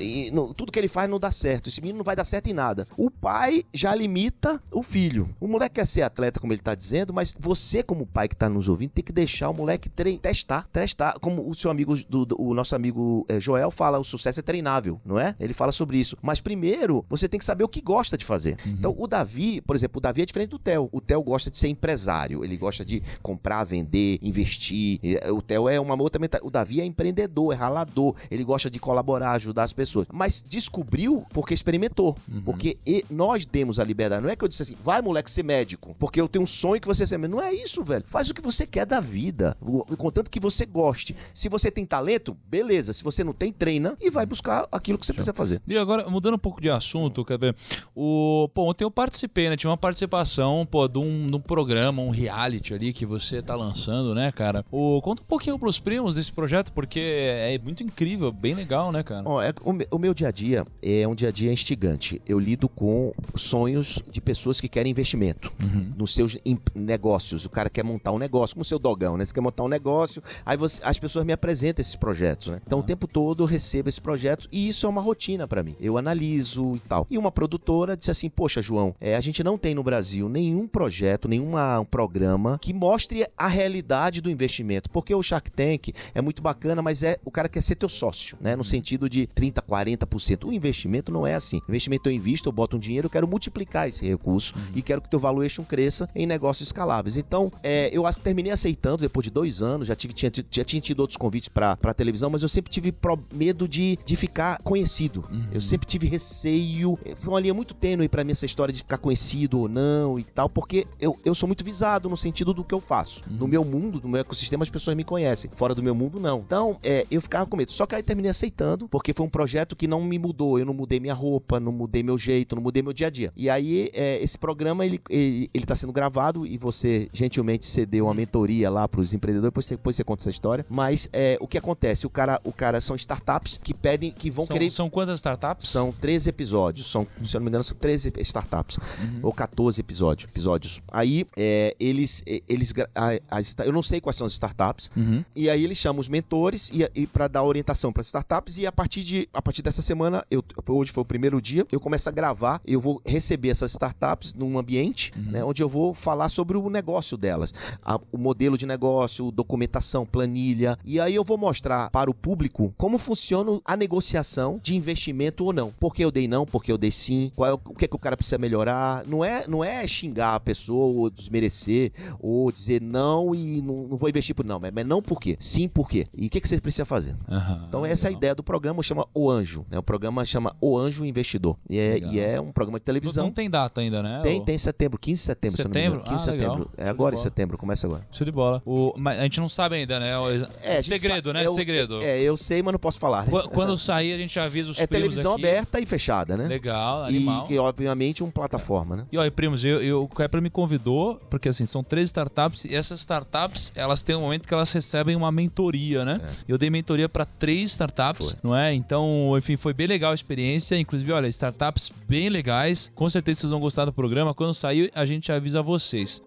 e e não- tudo que ele faz não dá certo. Esse menino não vai dar certo em nada. O pai já limita o filho. O moleque quer ser atleta, como ele tá dizendo, mas você, como pai que tá nos ouvindo, tem que deixar o moleque testar, testar. Como o seu amigo, do, do- o nosso amigo eh, Joel fala, o sucesso é treinável, não é? Ele fala sobre isso. Mas primeiro, você tem que saber o que gosta de fazer. Então, o Davi, por exemplo, o Davi é diferente do Theo. O Theo gosta de ser empresário, ele gosta de comprar, vender, investir. Eh, O Theo é uma outra mentalidade. O Davi é empreendedor, é ralador, ele gosta de colaborar, ajudar as pessoas. Mas descobriu porque experimentou. Porque e- nós demos a liberdade. Não é que eu disse assim, vai moleque, ser médico, porque eu tenho um sonho que você seja. Não é isso, velho. Faz o que você quer da vida, contanto que você goste. Se você tem talento, beleza. Se você não tem, treina e vai buscar aquilo que você precisa fazer. E agora, mudando um pouco de assunto, quer ver? O, pô, ontem eu participei, né? Tinha uma participação, pô, de um, de um programa, um reality ali que você tá lançando, né, cara? O, conta um pouquinho pros primos desse projeto, porque é muito incrível, bem legal, né, cara? Ó, é- o, o meu dia a dia é um dia a dia instigante. Eu lido com sonhos de pessoas que querem investimento nos seus negócios. O cara quer montar um negócio, como o seu dogão, né? Você quer montar um negócio, aí você- as pessoas me apresentam esses projetos, né? Então o tempo todo eu recebo esses projetos e isso é uma rotina pra mim. Eu analiso e tal. E uma produtora disse assim: Poxa, João, é, a gente não tem no Brasil nenhum projeto, nenhum um programa que mostre a realidade do investimento. Porque o Shark Tank é muito bacana, mas é o cara quer ser teu sócio, né? No sentido de 30, 40%. O investimento não é assim. Investimento eu invisto, eu boto um dinheiro, eu quero multiplicar esse recurso e quero que teu valuation cresça em negócios escaláveis. Então, é, eu as- terminei aceitando depois de dois anos, já, tive, tinha, ti- já tinha tido outros convites pra, pra televisão, mas eu sempre tive pro- medo de, de ficar conhecido. Eu sempre tive receio. Foi uma linha muito tênue pra mim essa história de ficar conhecido ou não e tal, porque eu, eu sou muito visado no sentido do que eu faço. No meu mundo, no meu ecossistema, as pessoas me conhecem. Fora do meu mundo, não. Então, é, eu ficava com medo. Só que aí terminei aceitando, porque foi um projeto que não me mudou. Eu não mudei minha roupa, não mudei meu jeito, não mudei meu dia a dia. E aí, é, esse programa, ele, ele, ele tá sendo gravado e você gentilmente cedeu uma mentoria lá pros empreendedores, depois você, depois você conta essa história. Mas é, o que acontece? O cara, o cara são startups que pedem, que vão são, querer são quantas startups? são 13 episódios. São, se eu não me engano, são 13 startups. Ou 14 episódios. episódios. Aí, é, eles. é, eles a- as eu não sei quais são as startups. Uhum. E aí eles chamam os mentores e, e para dar orientação para startups. E a partir, de, a partir dessa semana, eu, hoje foi o primeiro dia, eu começo a gravar. Eu vou receber essas startups num ambiente né, onde eu vou falar sobre o negócio delas. A- o modelo de negócio, documentação, planilha. E aí eu vou mostrar para o público como funciona a negociação de investimento ou não. Por que eu dei não, por que eu dei sim, qual é o, que, é que o cara precisa melhorar. Não é, não é xingar a pessoa ou desmerecer ou dizer não e não, não vou investir por não. Mas, mas não por quê? Sim por quê? E o que, que você precisa fazer? Aham, Então essa é a legal. ideia do programa, chama O Anjo. Né? O programa chama O Anjo Investidor. E é, Legal. e é um programa de Não, televisão. não tem data ainda, né? Tem, O- tem em setembro, 15 de setembro, se eu não me engano. Setembro? 15 de Ah, legal. setembro. É agora em setembro, começa agora. Show de bola. O, mas a gente não sabe ainda, né? É, gente segredo, né? eu- Segredo. É, eu sei, mas não posso falar. né? Qu- Quando sair, a gente avisa os É primos televisão aqui. aberta e fechada, né? Legal, E animal. que, obviamente, um plataforma, né? E olha, primos, eu, eu, o Kepler me convidou, porque assim, são três startups, e essas startups, elas têm um momento que elas recebem uma mentoria, né? Eu dei mentoria para três startups, É. Foi. não é? Então, enfim, foi bem legal a experiência. Inclusive, olha, startups bem legais. Com certeza vocês vão gostar do programa. Quando sair, a gente avisa vocês.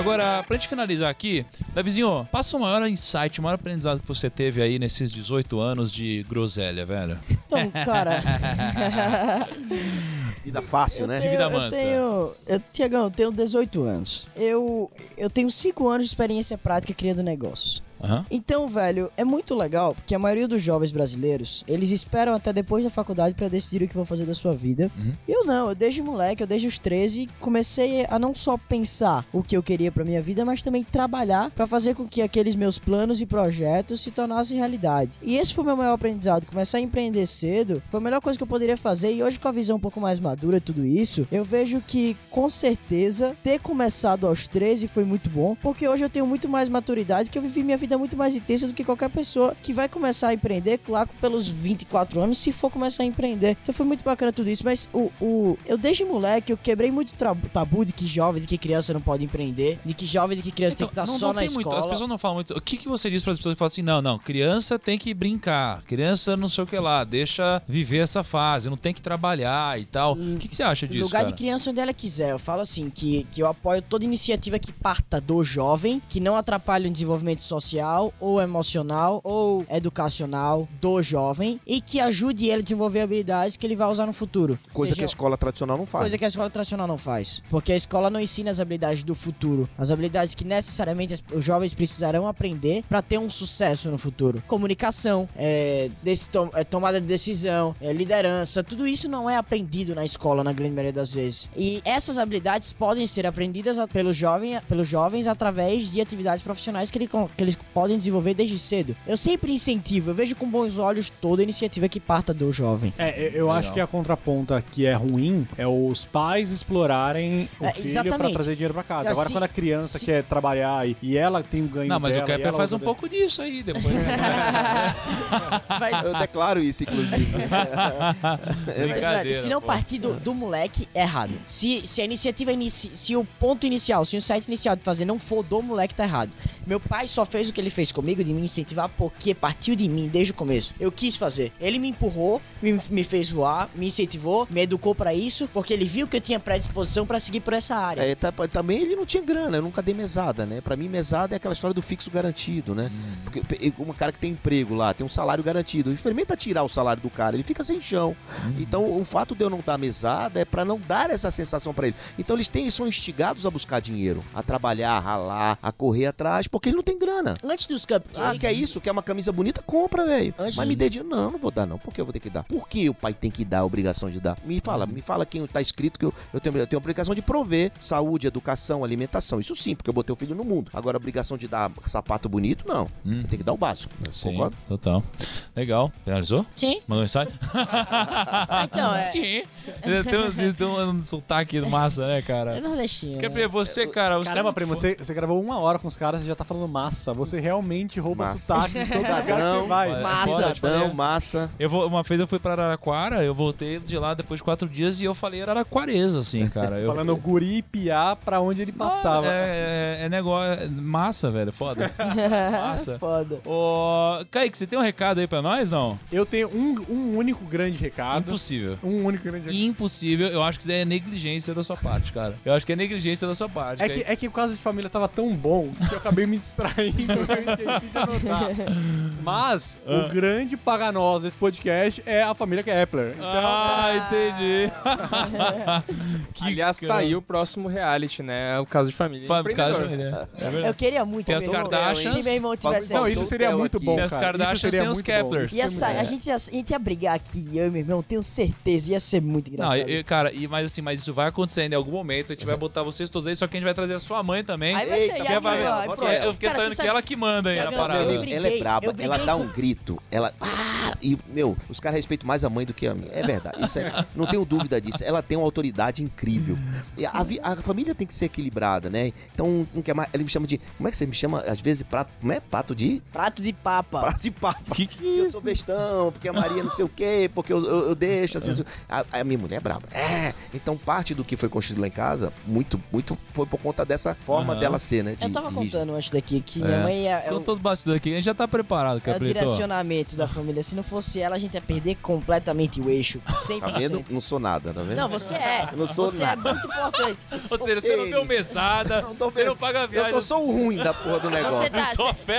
Agora, pra gente finalizar aqui, Davizinho, passa o maior insight, o maior aprendizado que você teve aí nesses 18 anos de groselha, velho. Então, cara. Vida fácil, eu né? tenho, Vida eu mansa. tenho, eu, Tiagão, eu tenho 18 anos. Eu, eu tenho 5 anos de experiência prática criando negócios. Aham. Então, velho, é muito legal porque a maioria dos jovens brasileiros, eles esperam até depois da faculdade pra decidir o que vão fazer da sua vida. Uhum. Eu não, eu desde moleque, eu desde os 13, comecei a não só pensar o que eu queria pra minha vida, mas também trabalhar pra fazer com que aqueles meus planos e projetos se tornassem realidade. E esse foi o meu maior aprendizado, começar a empreender cedo, foi a melhor coisa que eu poderia fazer e hoje com a visão um pouco mais madura e tudo isso, eu vejo que com certeza ter começado aos 13 foi muito bom, porque hoje eu tenho muito mais maturidade, que eu vivi minha vida muito mais intensa do que qualquer pessoa que vai começar a empreender, claro, pelos 24 anos, se for começar a empreender. Então foi muito bacana tudo isso, mas o, o eu desde moleque eu quebrei muito tabu de que jovem, de que criança não pode empreender, de que jovem, de que criança tem que estar Então, não, só não na escola. muito, as pessoas não falam muito. O que, que você diz para as pessoas que falam assim: não, não, criança tem que brincar, criança não sei o que lá, deixa viver essa fase, não tem que trabalhar e tal. O que, que você acha disso? lugar cara? de criança onde ela quiser. Eu falo assim, que, que eu apoio toda iniciativa que parta do jovem, que não atrapalhe o desenvolvimento social social, ou emocional, ou educacional do jovem e que ajude ele a desenvolver habilidades que ele vai usar no futuro. Coisa que a Seja- escola tradicional não faz. Coisa que a escola tradicional não faz. Porque a escola não ensina as habilidades do futuro. As habilidades que necessariamente os jovens precisarão aprender para ter um sucesso no futuro. Comunicação, é, desse tom- é, tomada de decisão, é, liderança. Tudo isso não é aprendido na escola, na grande maioria das vezes. E essas habilidades podem ser aprendidas pelos, jovem, pelos jovens através de atividades profissionais que, ele que eles podem desenvolver desde cedo. Eu sempre incentivo, eu vejo com bons olhos toda iniciativa que parta do jovem. É, eu- eu acho que a contraponta que é ruim é os pais explorarem o É, filho pra exatamente. trazer dinheiro pra casa. Ah, Agora, se- quando a criança se- quer trabalhar e, e ela tem o ganho Não, mas dela, o Kepler faz um de- pouco disso aí depois. Mas- Eu declaro isso, inclusive. Mas, velho, Brincadeira. se não pô. partir do, do moleque, é errado. Se, se a iniciativa inici... se o ponto inicial, se o site inicial de fazer não for do moleque, tá errado. Meu pai só fez o que ele fez comigo de me incentivar porque partiu de mim desde o começo. Eu quis fazer. Ele me empurrou, me, me fez voar, me incentivou, me educou pra isso, porque ele viu que eu tinha predisposição pra seguir por essa área. É, tá- também ele não tinha grana, eu nunca dei mesada, né? Pra mim, mesada é aquela história do fixo garantido, né? Hum. Porque um cara que tem emprego lá, tem um salário garantido, experimenta tirar o salário do cara, ele fica sem chão. Hum. Então, o fato de eu não dar mesada é pra não dar essa sensação pra ele. Então, eles têm, são instigados a buscar dinheiro, a trabalhar, a ralar, a correr atrás, porque ele não tem grana. Antes dos cupcakes. Ah, quer isso? Quer uma camisa bonita? Compra, velho. Antes Mas me dê dinheiro. Não, não vou dar, não. Por que eu vou ter que dar? Por que o pai tem que dar a obrigação de dar? Me fala, me fala quem tá escrito que eu, eu, tenho, eu tenho a obrigação de prover saúde, educação, alimentação. Isso sim, porque eu botei o filho no mundo. Agora, a obrigação de dar sapato bonito, não. Hum. Tem que dar o básico. Sim, Concorda? total. Legal. Finalizou? Sim. Mandou mensagem? Então, é. Sim. Tem um, têm um sotaque massa, né, É cara? nordestino. né? Kepler, você, cara... Você Caramba, é primo, você, você gravou uma hora com os caras e já tá falando massa. Você realmente rouba Massa. sotaque você vai. Massa. tipo, Cidadão, né? massa. Eu vou, uma vez eu fui pra Araraquara, eu voltei de lá depois de quatro dias e eu falei araraquaresa, assim, cara. Eu, Falando guri e piá pra onde ele passava. É, é, é negócio. é massa, velho. Foda. Massa. Foda. Ô, Kaique, você tem um recado aí pra nós, não? Eu tenho um, um único grande recado. Impossível. Um único grande recado. Impossível. Eu acho que isso é negligência da sua parte, cara. Eu acho que é negligência da sua parte. É que, é que o caso de família tava tão bom que eu acabei me distraindo eu esqueci de anotar. Mas Ah. o grande paga nós desse podcast é a família Kepler. Então, Ah, entendi. que Aliás, tá aí o próximo reality, né? O caso de família. Fa- caso Empreendedor. família. É Eu queria muito Tem as meu irmão- Kardashians. Se meu irmão tivesse. não, isso seria muito aqui. bom, Tem as cara. Kardashians, Isso seria tem os muito bom. Keplers. Isso Ia é muito sa- bom. a, gente ia, a gente ia brigar aqui, eu e meu irmão, tenho certeza, ia ser muito Não, engraçado. eu- eu- cara, e, mas assim, mas isso vai acontecendo em algum momento. A gente vai botar vocês todos aí, só que a gente vai trazer a sua mãe também. Aí vai ser, Eita, e é. É, eu fiquei Cara, sabendo você que sabe- ela que manda aí na eu- parada. amigo, ela é braba, ela dá um grito, ela. Ah! E, meu, os caras respeitam mais a mãe do que a minha. É verdade, isso é, não tenho dúvida disso. Ela tem uma autoridade incrível. E a, a família tem que ser equilibrada, né? Então, não quer mais. Ele me chama de. Como é que você me chama? Às vezes, prato. Como é? Pato de. Prato de papa. Prato de papa. Que que Porque eu sou bestão, porque a Maria não sei o quê, porque eu, eu, eu deixo, assim, a, a minha mulher é braba. É, então parte do que foi construído lá em casa, muito, muito foi por conta dessa forma Aham. dela ser, né? de- Eu tava de- contando antes daqui que É. minha mãe é, é o, todos os bastidores aqui, a gente já tá preparado, é o direcionamento da família. Se não fosse ela, a gente ia perder completamente o eixo. 100%. Tá vendo? Não sou nada, tá vendo? Não, você é. Eu não sou você nada. é muito importante. Ou seja, você não deu mesada, Não você não paga Eu viagem. só sou o ruim da porra do negócio. Você tá,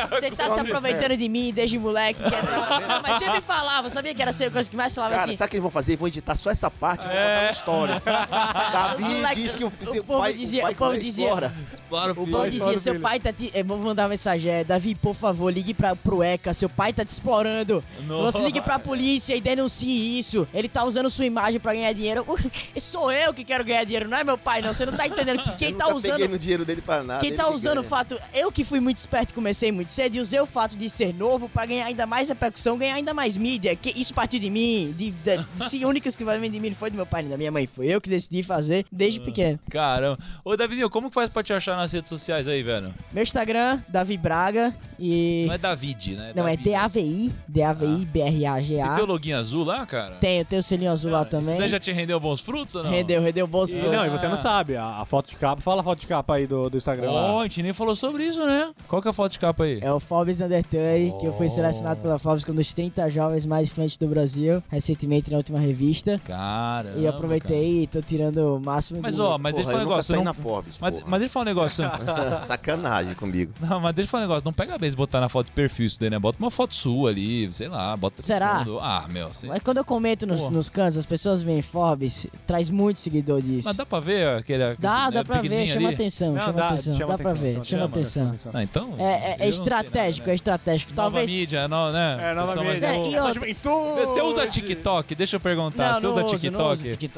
você com tá só se aproveitando de mim desde moleque. Que é Não, mas sempre falava, sabia que era a coisa que mais falava Cara, assim. sabe o que eles vão fazer? Vão editar só essa parte e vão É. botar no stories. Davi diz que o, o pai, dizia- o pai o povo dizia- explora. Explora o O filho. povo dizia, seu pai tá te... Eu vou mandar uma mensagem, é, Davi, por favor, ligue pra, pro ECA, seu pai tá te explorando. Nossa. Você ligue pra polícia e denuncie isso. Ele tá usando sua imagem pra ganhar dinheiro. Sou eu que quero ganhar dinheiro, não é meu pai, não. Você não tá entendendo que quem eu tá usando... peguei no dinheiro dele pra nada. Quem tá usando o fato. Eu que fui muito esperto e comecei muito cedo, e usei o fato de ser novo pra ganhar ainda mais repercussão, ganhar ainda mais mídia. Que isso partiu de mim. De, de, de, se únicas que vai vir de mim não foi do meu pai nem da minha mãe. Foi eu que decidi fazer desde Ah. pequeno. Caramba. Ô, Davizinho, como que faz pra te achar nas redes sociais aí, velho? Meu Instagram, Davi Braga. E. Não é David, né? Não, é Davi. DAVI, DAVI, BR R-A-G-A. Você tem o login azul lá, cara? Tenho, tenho o selinho azul lá também. daí já te rendeu bons frutos ou não? Rendeu, rendeu bons E, frutos. não, e você não sabe, a, a foto de capa, fala a foto de capa aí do, do Instagram Ó, lá. a gente nem falou sobre isso, né? Qual que é a foto de capa aí? É o Forbes Under 30, que eu fui Oh. selecionado pela Forbes como um dos 30 jovens mais influentes do Brasil, recentemente na última revista. Caramba. e eu aproveitei e tô tirando o máximo Mas, do... ó, mas deixa Porra, eu eu falar um nunca negócio. saí Não... na Forbes, Mas, mas deixa eu falar um negócio. Sacanagem comigo. Não, mas deixa eu falar um negócio. Não pega a vez botar na foto de perfil isso daí, né? Bota uma foto sua ali, sei lá, bota Será? fundo. Ah, meu, sei. Mas quando eu comento nos, nos cantos, as pessoas veem Forbes, traz muito seguidor disso. Mas dá pra ver aquele. Dá, aquele- dá pra ver, chama ali? atenção, Não, chama dá, atenção, chama dá pra ver, chama chama atenção, atenção. Ah, então. É, é- é estratégico, nada, é né? estratégico. Nova Talvez. mídia, não, né? É, nova Pessoal mais mídia. É, e Essa outra- juventude. Você usa TikTok? Deixa eu perguntar. Não, você não usa TikTok?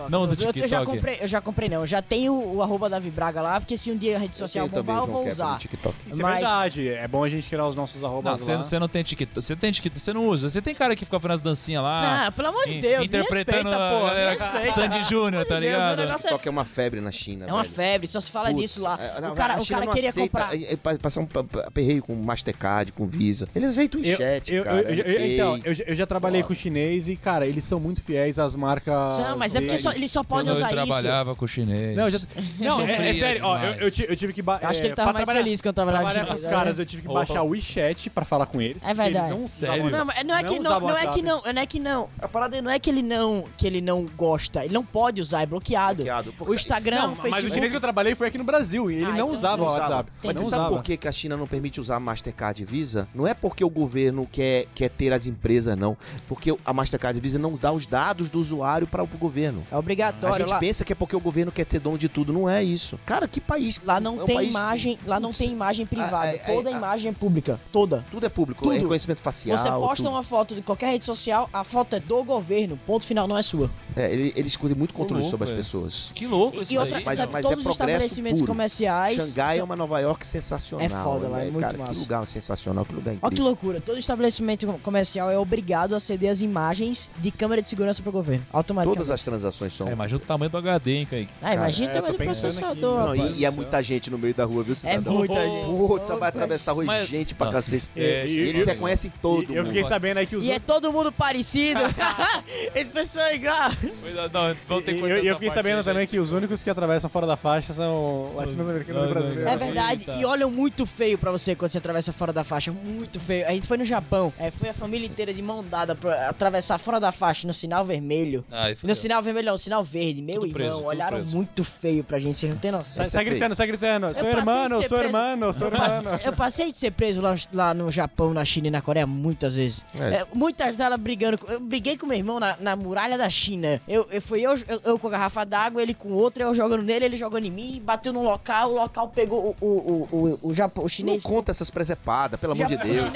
não usa TikTok? Eu já comprei, eu já comprei não. Eu já tenho o arroba da Vibraga lá, porque se um dia a rede social bombar, eu vou usar. é Mas- verdade. É bom a gente criar os nossos Não, arrobas você, lá. você não tem TikTok. Você tem TikTok, você não usa. Você tem cara que fica fazendo as dancinhas lá. Não, pelo amor de Deus, me interpretando respeita, pô, me galera respeita. Sandy Júnior, tá Meu Deus, ligado? negócio TikTok é uma febre na China, É uma velho. febre, só se fala Putz, disso lá. é, não, o cara, o cara não queria aceita, comprar. é, é, pa- Passar um aperreio com Mastercard, com Visa. Eles aceitam o Eu, chat, eu, cara. eu- eu- então, eu, já- eu já trabalhei Foda. com chinês e, cara, eles são muito fiéis às marcas. Não, mas é porque só, eles só podem eu usar isso. trabalhava com chinês. Não, já, não é, é sério, ó, eu, eu, eu tive que. Eu acho que é, ele tava mais feliz quando eu trabalhava com chinês, caras, né? eu tive que Opa. baixar o WeChat pra falar com eles. É porque eles verdade. não Sério? Não, mas não é que não, não é que não, não é que não. A parada não é que ele não, que ele não gosta, ele não pode usar, é bloqueado. Bloqueado. O Instagram, Não, o mas o Facebook. chinês que eu trabalhei foi aqui no Brasil e ele Ah, não então usava Não o. WhatsApp. Mas você sabe por que, que a China não permite usar Mastercard e Visa? Não é porque o governo quer, quer ter as empresas, não. Porque a Mastercard e Visa não dá os dados do usuário para o governo. É A obrigatório. gente lá, pensa que é porque o governo quer ter dono de tudo. Não é isso. Cara, que país. lá não é um tem país- imagem, lá não tem imagem privada. a- a- Toda a- imagem é pública, toda. Tudo é público. Tudo. É reconhecimento facial. Você posta tudo. uma foto de qualquer rede social, a foto é do governo, ponto final, não é sua. É, ele- eles têm muito controle louco, sobre as velho. pessoas. Que louco isso E outra, daí. Mas- sabe, mas é todos os progresso estabelecimentos puro. comerciais. Xangai é uma Nova York sensacional. É foda lá, é velho. muito Cara, que massa. lugar sensacional, que lugar Olha que incrível. loucura, todo estabelecimento comercial é obrigado a ceder as imagens de câmera de segurança pro governo. Automaticamente. Todas as transações são. É, imagina o tamanho do HD, hein, Kaique? Ah, imagina é, o tamanho do processador, Não, rapaz. e, e é muita gente no meio da rua, viu, É cidadão? muita gente. Putz, você vai atravessar Mas- gente pra Não. cacete. É, Eles reconhecem todo E eu mundo. fiquei sabendo aí que os E é todo mundo parecido. Eles pensam igual. Pois é, Não, vamos ter E que eu, eu fiquei sabendo aí, também gente. que os únicos que atravessam fora da faixa são latinos-americanos e brasileiros. É verdade. E olham muito feio pra você quando você atravessa fora da faixa. Muito feio. A gente foi no Japão. É, foi a família inteira de mão dada pra atravessar fora da faixa no sinal vermelho. Ai, No sinal vermelho, não, sinal verde. Meu Tudo irmão, preso, olharam preso. muito feio pra gente, vocês não tem noção. Sai, sai é gritando, sai gritando. Sou irmão, sou irmão, sou irmão. eu passei de ser preso lá, lá no Japão, na China e na Coreia muitas vezes. É. É, muitas delas brigando. Eu briguei com meu irmão na, na muralha da China. Eu, eu fui eu, eu, eu com a garrafa d'água, ele com outra, eu jogando nele, ele jogando em mim, bateu num local, o local pegou o, o, o, o, o, Japão, o Não chinês. conta essas presepadas, pelo amor de Deus. pô.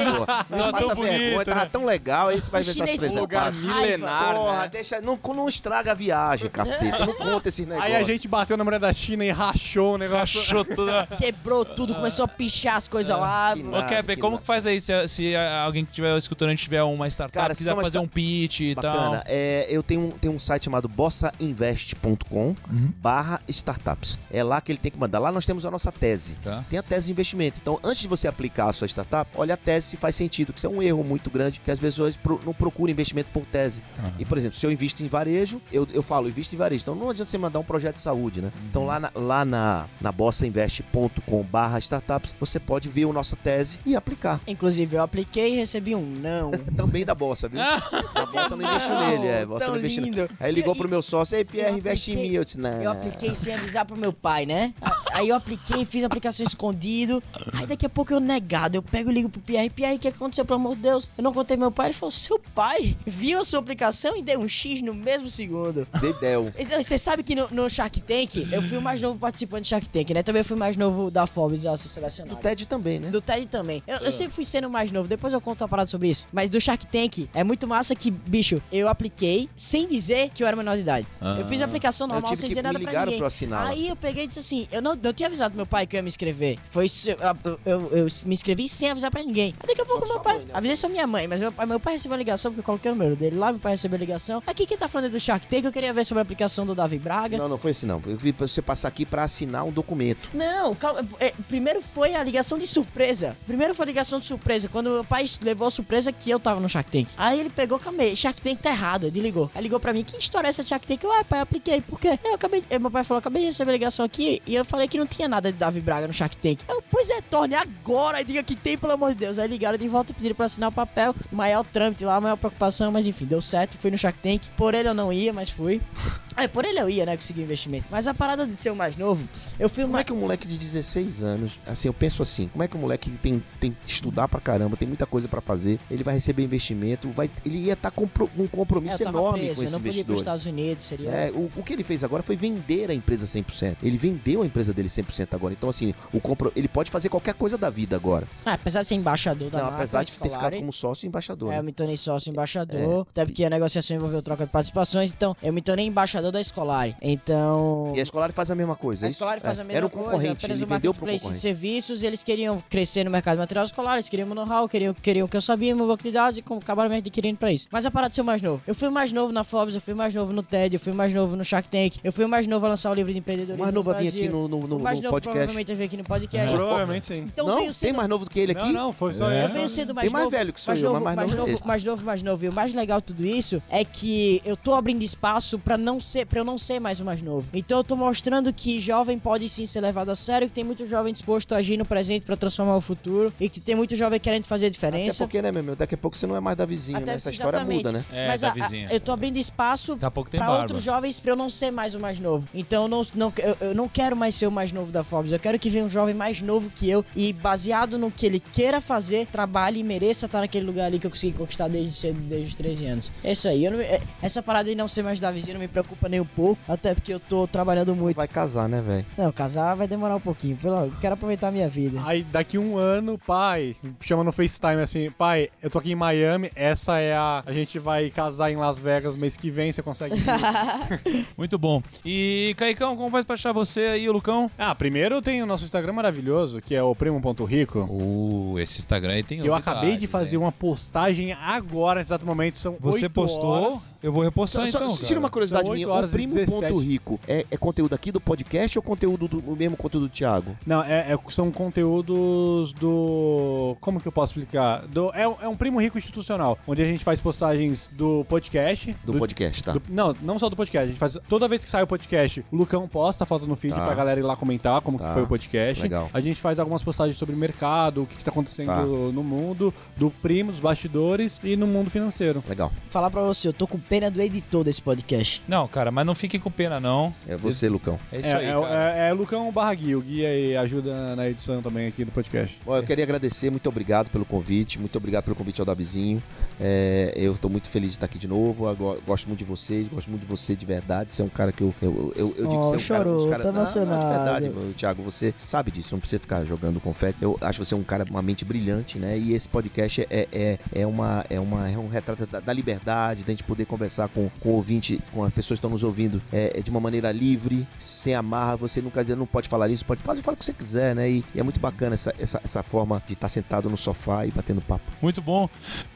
Não Tava tão passa bonito, vergonha, tava né? tão legal, aí você vai ver essas com Lugar presepadas. milenar, Porra, né? deixa, não, não estraga a viagem, caceta. Não conta esses negócios. Aí a gente bateu na mulher da China e rachou o negócio. Achou tudo. né? Quebrou tudo, começou a pichar as coisas lá. Que Ô, nada, que como nada. que faz aí se, se alguém que estiver escutando a gente tiver uma startup, Cara, se quiser uma fazer um pitch e Bacana. tal? É, eu tenho, um- tenho um site chamado bossainvest.com barra startups. É lá que ele tem que mandar. Lá nós temos a nossa tese. Tá. Tem a tese de investimento. Então, antes de você aplicar a sua startup, olha a tese se faz sentido, que isso é um erro muito grande, que as pessoas não procuram investimento por tese. E, por exemplo, se eu invisto em varejo, eu, eu falo, invisto em varejo. Então, não adianta você mandar um projeto de saúde, né? Então, lá na, lá na, na bossainvest.com barra startups, você pode ver a nossa tese e aplicar. Inclusive, eu apliquei e recebi um não. Também da Bossa, viu? A Bossa não investiu nele, é. A Bossa Tão não investiu nele. Aí ligou E- pro meu sócio, ei, Pierre, investe em mim. Eu disse, não. Eu apliquei sem avisar pro meu pai, né? Aí eu apliquei, fiz a aplicação escondido. Aí daqui a pouco eu negado, eu pego e ligo pro Pierre. Pierre, o que aconteceu, pelo amor de Deus? Eu não contei meu pai. Ele falou, seu pai viu a sua aplicação e deu um X no mesmo segundo. Dedéu. Você sabe que no, no Shark Tank, eu fui o mais novo participante do Shark Tank, né? Também fui mais novo da Forbes a ser Do. TED também, né? Do TED também. Eu, eu sempre fui sendo mais novo, depois eu conto uma parada sobre isso. Mas do Shark Tank, é muito massa que, bicho, eu apliquei sem dizer que eu era menor de idade. Ah. Eu fiz a aplicação Eu normal tive sem que dizer me nada pra ninguém. pra assinar. Aí eu peguei e disse assim: eu não, eu tinha avisado meu pai que eu ia me inscrever. Foi. Eu, eu- eu- eu me inscrevi sem avisar pra ninguém. Aí daqui a pouco Só meu pai. mãe, né? Avisei só minha mãe, mas meu pai, meu pai recebeu a ligação, porque eu coloquei o número dele lá, meu pai recebeu a ligação. Aqui quem tá falando é do Shark Tank, eu queria ver sobre a aplicação do Davi Braga. Não, não foi assim não. Eu vi pra você passar aqui pra assinar um documento. Não, calma. é, primeiro foi a ligação de surpresa. Primeiro foi ligação de surpresa. Quando meu pai levou a surpresa que eu tava no Shark Tank. Aí ele pegou, calma Shark Tank tá errado. Ele ligou. Aí ligou pra mim, que história é essa de Shark Tank? Eu, ah, pai, apliquei. Por quê? Eu acabei. Meu pai falou, acabei de receber a ligação aqui e eu falei que não tinha nada de Davi Braga no Shark Tank. Eu, pois é, torne agora. Diga que tem, pelo amor de Deus. Aí ligaram de volta, pediram pra assinar o papel. Maior trâmite lá, maior preocupação, mas enfim, deu certo. Fui no Shark Tank. Por ele eu não ia, mas fui. É, por ele eu ia, né? Conseguir investimento. Mas a parada de ser o mais novo, eu fui Como mais. é que um moleque de 16 anos, assim, eu penso assim, como é que um moleque que tem, tem que estudar pra caramba, tem muita coisa pra fazer, ele vai receber investimento, vai, ele ia estar com pro- um É, compromisso eu tava enorme preso, com eu esses não podia ir pros investidores. Estados Unidos, seria. É, o, o que ele fez agora foi vender a empresa 100%. Ele vendeu a empresa dele 100% agora. Então, assim, o compro, ele pode fazer qualquer coisa da vida agora. Ah, apesar de ser embaixador da Não, marca, apesar de ter ficado como sócio embaixador. É, eu né? me tornei sócio embaixador, até porque a negociação envolveu troca de participações, então eu me tornei embaixador da Escolari. Então. E a Escolar faz a mesma coisa. A é isso? Escolari faz É. a mesma Era um coisa, concorrente, apenas ele um vendeu pro marketplace de concorrente. serviços, eles queriam crescer no mercado de material escolar, eles queriam know-how, queriam, queriam o que eu sabia, meu banco de dados e acabaram me adquirindo pra isso. Mas a parada de ser o mais novo. Eu fui o mais novo na Forbes, eu fui o mais novo no TED, eu fui o mais novo no Shark Tank, eu fui o mais novo a lançar o livro de O empreendedorismo mais novo no a vir aqui no, no, no- o mais no novo podcast. provavelmente aqui no podcast. Provavelmente sim. Então não, veio tem sendo mais novo do que ele aqui? Não, não, foi só É. Eu venho sendo mais Tem mais novo, velho que sou mais eu, novo, mas mais novo é ele. mais novo, mais novo. E o mais legal de tudo isso é que eu tô abrindo espaço pra não ser, para eu não ser mais o mais novo. Então eu tô mostrando que jovem pode sim ser levado a sério, que tem muito jovem disposto a agir no presente pra transformar o futuro e que tem muito jovem querendo fazer a Até diferença. porque, né, meu? Daqui a pouco você não é mais da vizinha, Até né? Essa história muda, né? É, Mas da a- vizinha. eu tô abrindo espaço Daqui a pouco tem pra barba. outros jovens pra eu não ser mais o mais novo. Então eu não, não, eu, eu não quero mais ser o mais novo da Forbes. Eu quero que venha um jovem mais novo que eu e baseado no que ele queira fazer, trabalhe e mereça estar naquele lugar ali que eu consegui conquistar desde cedo, desde os 13 anos. É isso aí. Eu não é- essa parada de não ser mais da vizinha não me preocupa nem um pouco, até porque eu tô trabalhando muito. Vai casar, né, velho? Não, casar vai demorar um pouquinho. Pelo, eu quero aproveitar a minha vida. Aí daqui um ano, pai, chama no FaceTime assim, pai, eu tô aqui em Miami, essa é a. A gente vai casar em Las Vegas mês que vem, você consegue. ir?" Muito bom. E, Caicão, como faz pra achar você aí, o Lucão? ah, primeiro tem o nosso Instagram maravilhoso, que é o primo.rico. Uh, esse Instagram aí tem Que eu acabei de fazer uma postagem agora, nesse exato momento. São Você postou, horas. eu vou repostar Só, só- então, tira cara. uma curiosidade minha. Oito O horas e Primo 17. Ponto Rico é, é conteúdo aqui do podcast ou conteúdo do, o mesmo conteúdo do Thiago? Não, é, é- são conteúdos do. Como que eu posso explicar? Do, é, é um primo rico institucional, onde a gente faz postagens do podcast. Do, podcast, tá? do- não, não só do podcast. A gente faz. Toda vez que sai o podcast, o Lucão posta a foto no feed Tá. pra galera ir lá comentar como Tá. que foi o podcast. Legal. A gente faz algumas postagens sobre o mercado, o que, que tá acontecendo Tá. no mundo, do primo, dos bastidores e no mundo financeiro. Legal. Falar pra você, eu tô com pena do editor desse podcast. Não, cara, mas não fiquem com pena, não. É você, Lucão. É isso é, aí, é, cara. é, é Lucão barra Gui, o Gui aí ajuda na edição também aqui do podcast. Bom, eu queria agradecer, muito obrigado pelo convite, muito obrigado pelo convite ao Davizinho. É, eu estou muito feliz de estar aqui de novo, eu gosto muito de vocês, gosto muito de você de verdade. Você é um cara que eu, eu, eu, eu digo Oh, que você é um cara, um dos chorou, caras. tá Não, não, de emocionado. verdade, meu, Thiago, você sabe disso, não precisa ficar jogando confete. Eu acho você um cara, uma mente brilhante, né? E esse podcast é, é, é, uma, é, uma, é um retrato da, da liberdade, da gente poder conversar com, com o ouvinte, com as pessoas que estão nos ouvindo é, é de uma maneira livre, sem amarra. Você nunca dizer, não pode falar isso, pode, falar o que você quiser, né? E, e é muito bacana essa, essa, essa forma de estar sentado no sofá e batendo papo. Muito bom.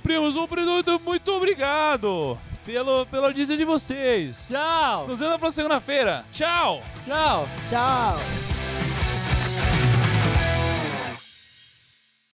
Primos, um muito, muito obrigado pelo, pela audiência de vocês. Tchau! Nos vemos na próxima segunda-feira. Tchau! Tchau! Tchau!